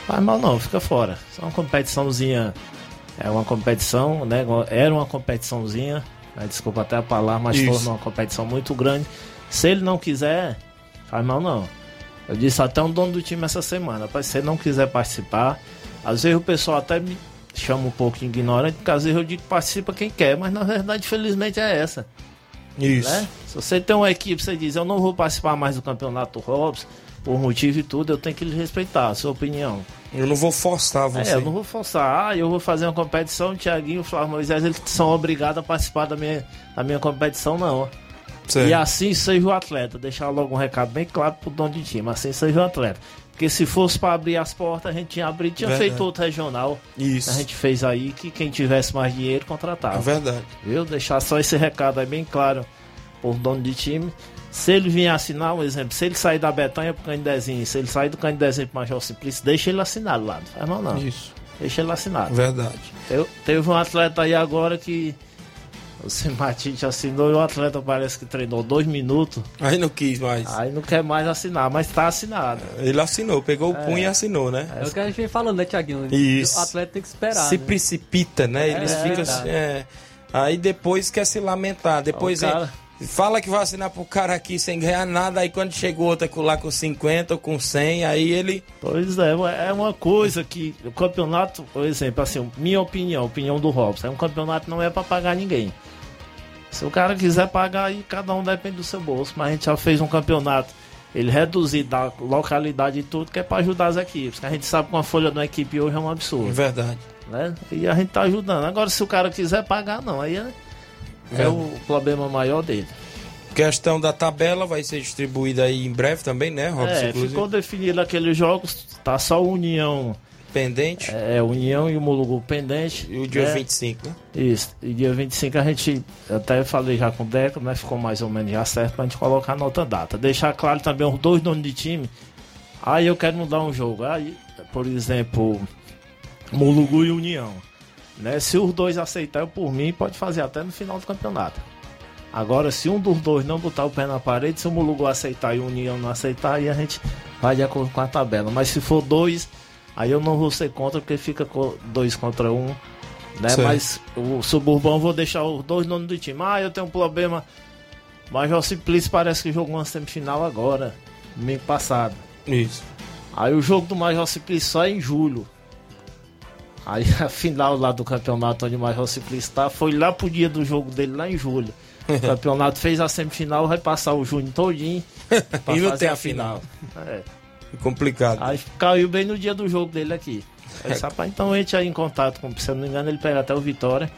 Faz mal não, fica fora. É uma competiçãozinha. É uma competição, né? Era uma competiçãozinha. né, Desculpa até a palavra, mas Isso. tornou uma competição muito grande. Se ele não quiser, faz mal não. Eu disse até um dono do time essa semana, rapaz, se você não quiser participar, às vezes o pessoal até me chama um pouco de ignorante, porque às vezes eu digo que participa quem quer, mas na verdade, felizmente, é essa. Isso. Né? Se você tem uma equipe, você diz, eu não vou participar mais do campeonato Robson, por motivo e tudo, eu tenho que lhe respeitar a sua opinião. Eu não vou forçar você. É, eu não vou forçar. Ah, eu vou fazer uma competição, o Thiaguinho e o Flávio Moisés, eles são obrigados a participar da minha, da minha competição, não. Certo. E assim seja o atleta. Deixar logo um recado bem claro pro dono de time. Assim seja o atleta. Porque se fosse para abrir as portas, a gente tinha abrido, tinha Verdade. feito outro regional. Isso. A gente fez aí que quem tivesse mais dinheiro contratava. É verdade. Viu? Deixar só esse recado aí bem claro por dono de time. Se ele vier assinar, um exemplo, se ele sair da Betanha pro Candezinho, se ele sair do Candezinho pro Major Simplício, deixa ele assinado lá, não faz mal não. Isso. Deixa ele assinado. Verdade. Eu, teve um atleta aí agora que o Simatite assinou e o atleta parece que treinou dois minutos. Aí não quis mais. Aí não quer mais assinar, mas tá assinado. Ele assinou, pegou o É. punho e assinou, né? É o que a gente vem falando, né, Tiaguinho? Isso. O atleta tem que esperar. se né? precipita, né? Eles É, ficam. verdade. é, aí depois quer se lamentar. Depois O é- cara- fala que vai assinar pro cara aqui sem ganhar nada. Aí quando chega o outro com- lá com 50 ou com 100, aí ele. Pois é, é uma coisa que o campeonato, por exemplo, assim, minha opinião, opinião do Robson, é um campeonato não é pra pagar ninguém. Se o cara quiser pagar aí, cada um depende do seu bolso, mas a gente já fez um campeonato, ele reduzido da localidade e tudo, que é pra ajudar as equipes, que a gente sabe que uma folha de uma equipe hoje é um absurdo. Verdade. né? E a gente tá ajudando. Agora, se o cara quiser pagar, não, aí é, é É. o problema maior dele. Questão da tabela vai ser distribuída aí em breve também, né, Robson? É, Inclusive, ficou definido aqueles jogos, tá só o União. pendente. É, União e o Mulugu pendente. E o dia né? 25, né? Isso. E dia 25 a gente, até falei já com o Deco, né? Ficou mais ou menos já certo pra gente colocar na outra data. Deixar claro também os dois donos de time. Aí eu quero mudar um jogo. Aí, por exemplo, Mulugu e União. Né? Se os dois aceitarem por mim, pode fazer até no final do campeonato. Agora, se um dos dois não botar o pé na parede, se o Mulugu aceitar e o União não aceitar, aí a gente vai de acordo com a tabela. Mas se for dois, aí eu não vou ser contra, porque fica dois contra um. Né? Mas o Suburbão vou deixar os dois donos do time. Ah, eu tenho um problema. Major Simplício parece que jogou uma semifinal agora, domingo passado. Isso. Aí o jogo do Major Simplício só é em julho. Aí a final lá do campeonato onde o Major Simplício tá foi lá pro dia do jogo dele, lá em julho. O campeonato fez a semifinal, vai passar o junho todinho pra E não tem a a final. É. Complicado. Aí caiu bem no dia do jogo dele aqui. Aí, rapaz, então a gente aí em contato com, se eu não me engano, ele pega até o Vitória.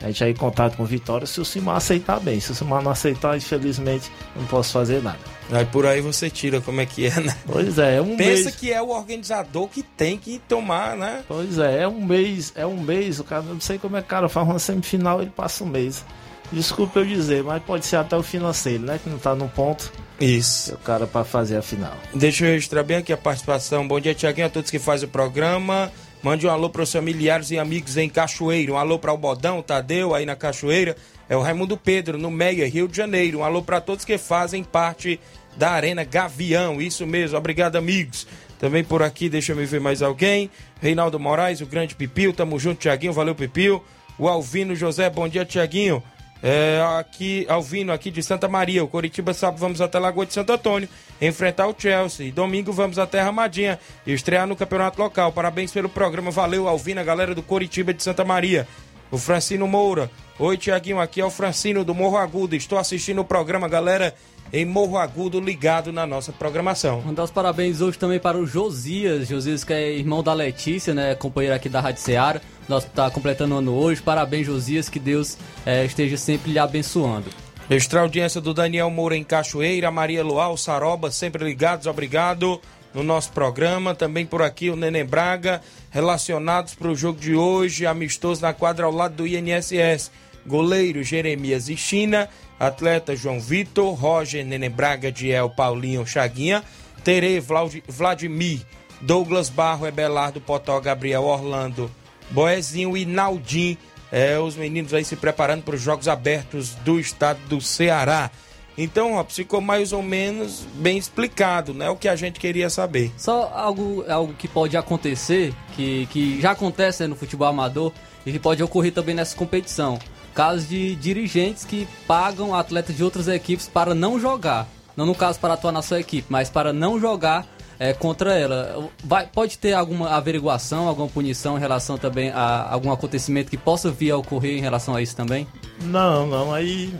A gente aí em contato com o Vitória se o Simar aceitar bem. Se o Simar não aceitar, infelizmente, não posso fazer nada. Aí por aí você tira como é que é, né? Pois é, é um Pensa mês. que é o organizador que tem que tomar, né? Pois é, é um mês, é um mês, o cara, não sei como é que o cara faz uma semifinal, ele passa um mês. Desculpa eu dizer, mas pode ser até o financeiro, né? Que não tá no ponto. Isso. O cara para fazer a final. Deixa eu registrar bem aqui a participação. Bom dia, Tiaguinho, a todos que fazem o programa. Mande um alô para os familiares e amigos em Cachoeira. Um alô para o Bodão, Tadeu, aí na Cachoeira. É o Raimundo Pedro, no Meia, Rio de Janeiro. Um alô para todos que fazem parte da Arena Gavião. Isso mesmo, obrigado, amigos. Também por aqui, deixa eu me ver mais alguém. Reinaldo Moraes, o grande Pipil. Tamo junto, Tiaguinho. Valeu, Pipil. O Alvino José, bom dia, Tiaguinho. É, aqui, Alvino, aqui de Santa Maria. O Coritiba sábado vamos até Lagoa de Santo Antônio enfrentar o Chelsea. E domingo vamos até Ramadinha e estrear no campeonato local. Parabéns pelo programa. Valeu, Alvino, a galera do Coritiba de Santa Maria. O Francino Moura. Oi, Tiaguinho, aqui é o Francino do Morro Agudo. Estou assistindo o programa, galera, em Morro Agudo, ligado na nossa programação. Mandar os parabéns hoje também para o Josias. Josias, que é irmão da Letícia, né? Companheiro aqui da Rádio Seara. Nós tá completando o ano hoje. Parabéns, Josias. Que Deus eh, esteja sempre lhe abençoando. Extra audiência do Daniel Moura em Cachoeira, Maria Lual, Saroba, sempre ligados, obrigado no nosso programa. Também por aqui o Neném Braga, relacionados para o jogo de hoje, amistoso na quadra ao lado do INSS. Goleiro Jeremias e China, atleta João Vitor, Roger Neném Braga, Diel Paulinho Chaguinha, Tere Vladimir, Douglas Barro, Ebelardo Potó, Gabriel Orlando, Boezinho e Naldim. É, os meninos aí se preparando para os Jogos Abertos do estado do Ceará. Então, ó, ficou mais ou menos bem explicado, né? O que a gente queria saber. Só algo, algo que pode acontecer, que, que já acontece né, no futebol amador e que pode ocorrer também nessa competição. Casos de dirigentes que pagam atletas de outras equipes para não jogar. Não no caso para atuar na sua equipe, mas para não jogar é, contra ela. Vai, pode ter alguma averiguação, alguma punição em relação também a algum acontecimento que possa vir a ocorrer em relação a isso também? Não, não, aí.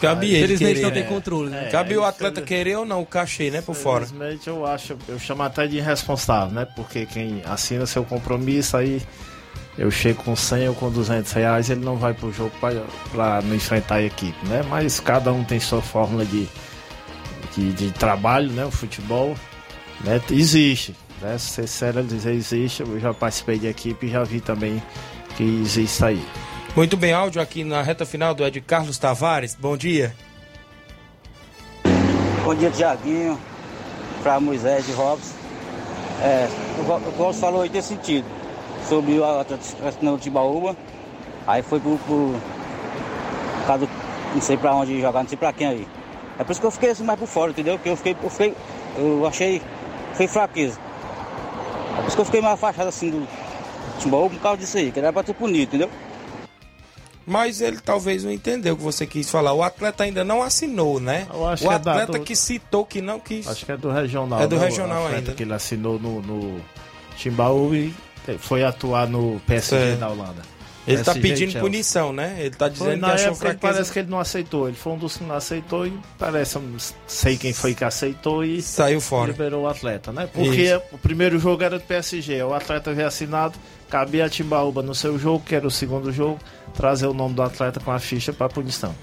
Cabe aí, ele Infelizmente querer, não tem né? controle, né? Cabe o atleta querer ou não o cachê, né? Por fora. Infelizmente eu acho, eu chamo até de irresponsável, né? Porque quem assina seu compromisso aí, eu chego com 100 ou com 200 reais, ele não vai pro jogo pra não enfrentar a equipe, né? Mas cada um tem sua fórmula de, de, de trabalho, né? O futebol, né? Existe, né? Ser sério dizer existe, eu já participei de equipe e já vi também que existe isso aí. Muito bem, áudio aqui na reta final do Ed Carlos Tavares. Bom dia. Bom dia, Tiaguinho, para Moisés e Robson. É, o Robson falou aí desse sentido, sobre o assinou o Timbaúba, aí foi pro, pro caso, não sei pra onde jogar, não sei pra quem aí. É por isso que eu fiquei assim mais por fora, entendeu? Porque eu fiquei, eu fiquei, eu achei, foi fraqueza. É por isso que eu fiquei mais afastado assim do Timbaúba por causa disso aí, que era pra ter punido, entendeu? Mas ele talvez não entendeu o que você quis falar. O atleta ainda não assinou, né? Eu acho o que é da- atleta do- que citou que não quis. Acho que é do regional. É do né? O regional atleta ainda. que ele assinou no, no Timbaúba e foi atuar no PSG Certo. da Holanda. Ele tá PSG e pedindo Chelsea. punição, né? Ele tá Foi dizendo na que achou ele fraqueza. parece que ele não aceitou. Ele foi um dos que não aceitou e parece, não sei quem foi que aceitou e saiu fora. Liberou o atleta, né? Porque Isso. o primeiro jogo era do PSG, o atleta veio assinado, cabia a Timbaúba no seu jogo, que era o segundo jogo, trazer o nome do atleta com a ficha para punição.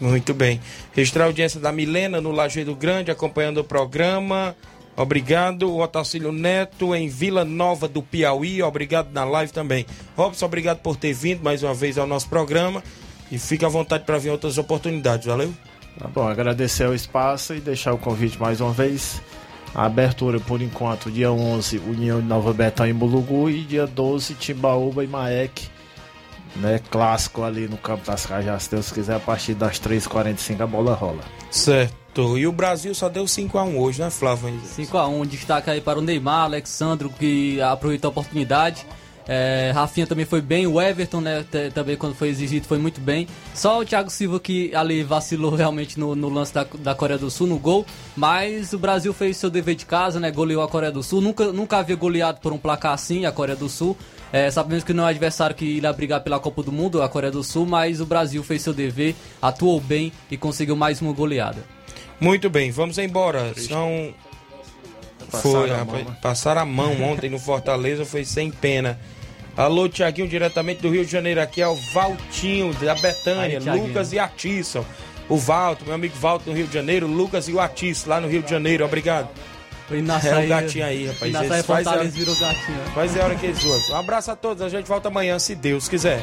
Muito bem. Registrar a audiência da Milena no Lajeado Grande, acompanhando o programa. Obrigado. Otacílio Neto em Vila Nova do Piauí. Obrigado na live também. Robson, obrigado por ter vindo mais uma vez ao nosso programa. E fica à vontade para vir outras oportunidades. Valeu? Tá bom, agradecer o espaço e deixar o convite mais uma vez. A abertura, por enquanto, dia 11, União de Nova Betão em Mulugu e dia 12, Timbaúba e Maek, né, clássico ali no Campo das Cajás, se Deus quiser, a partir das 3h45 a bola rola. Certo. E o Brasil só deu 5x1 hoje, né, Flávio? 5x1, destaque aí para o Neymar, Alexandro, que aproveitou a oportunidade É, Rafinha também foi bem, o Everton, né, também quando foi exigido foi muito bem. Só o Thiago Silva que ali vacilou realmente no, no lance da, da Coreia do Sul, no gol. Mas o Brasil fez seu dever de casa, né, goleou a Coreia do Sul. Nunca, nunca havia goleado por um placar assim a Coreia do Sul. É, sabemos que não é um adversário que irá brigar pela Copa do Mundo, a Coreia do Sul, mas o Brasil fez seu dever, atuou bem e conseguiu mais uma goleada. Muito bem, vamos embora. São. Foi, rapaz, passaram a mão ontem no Fortaleza, foi sem pena. Alô, Tiaguinho, diretamente do Rio de Janeiro. Aqui é o Valtinho, da Betânia, Aí, Lucas e Atisson. O Valto, meu amigo Valto no Rio de Janeiro, Lucas e o Atisson lá no Rio de Janeiro. Obrigado. Inácio é o gatinho aí, rapaz. Inácio aí faz hora, virou gatinho. Faz a hora que eles zoam. Um abraço a todos, a gente volta amanhã, se Deus quiser.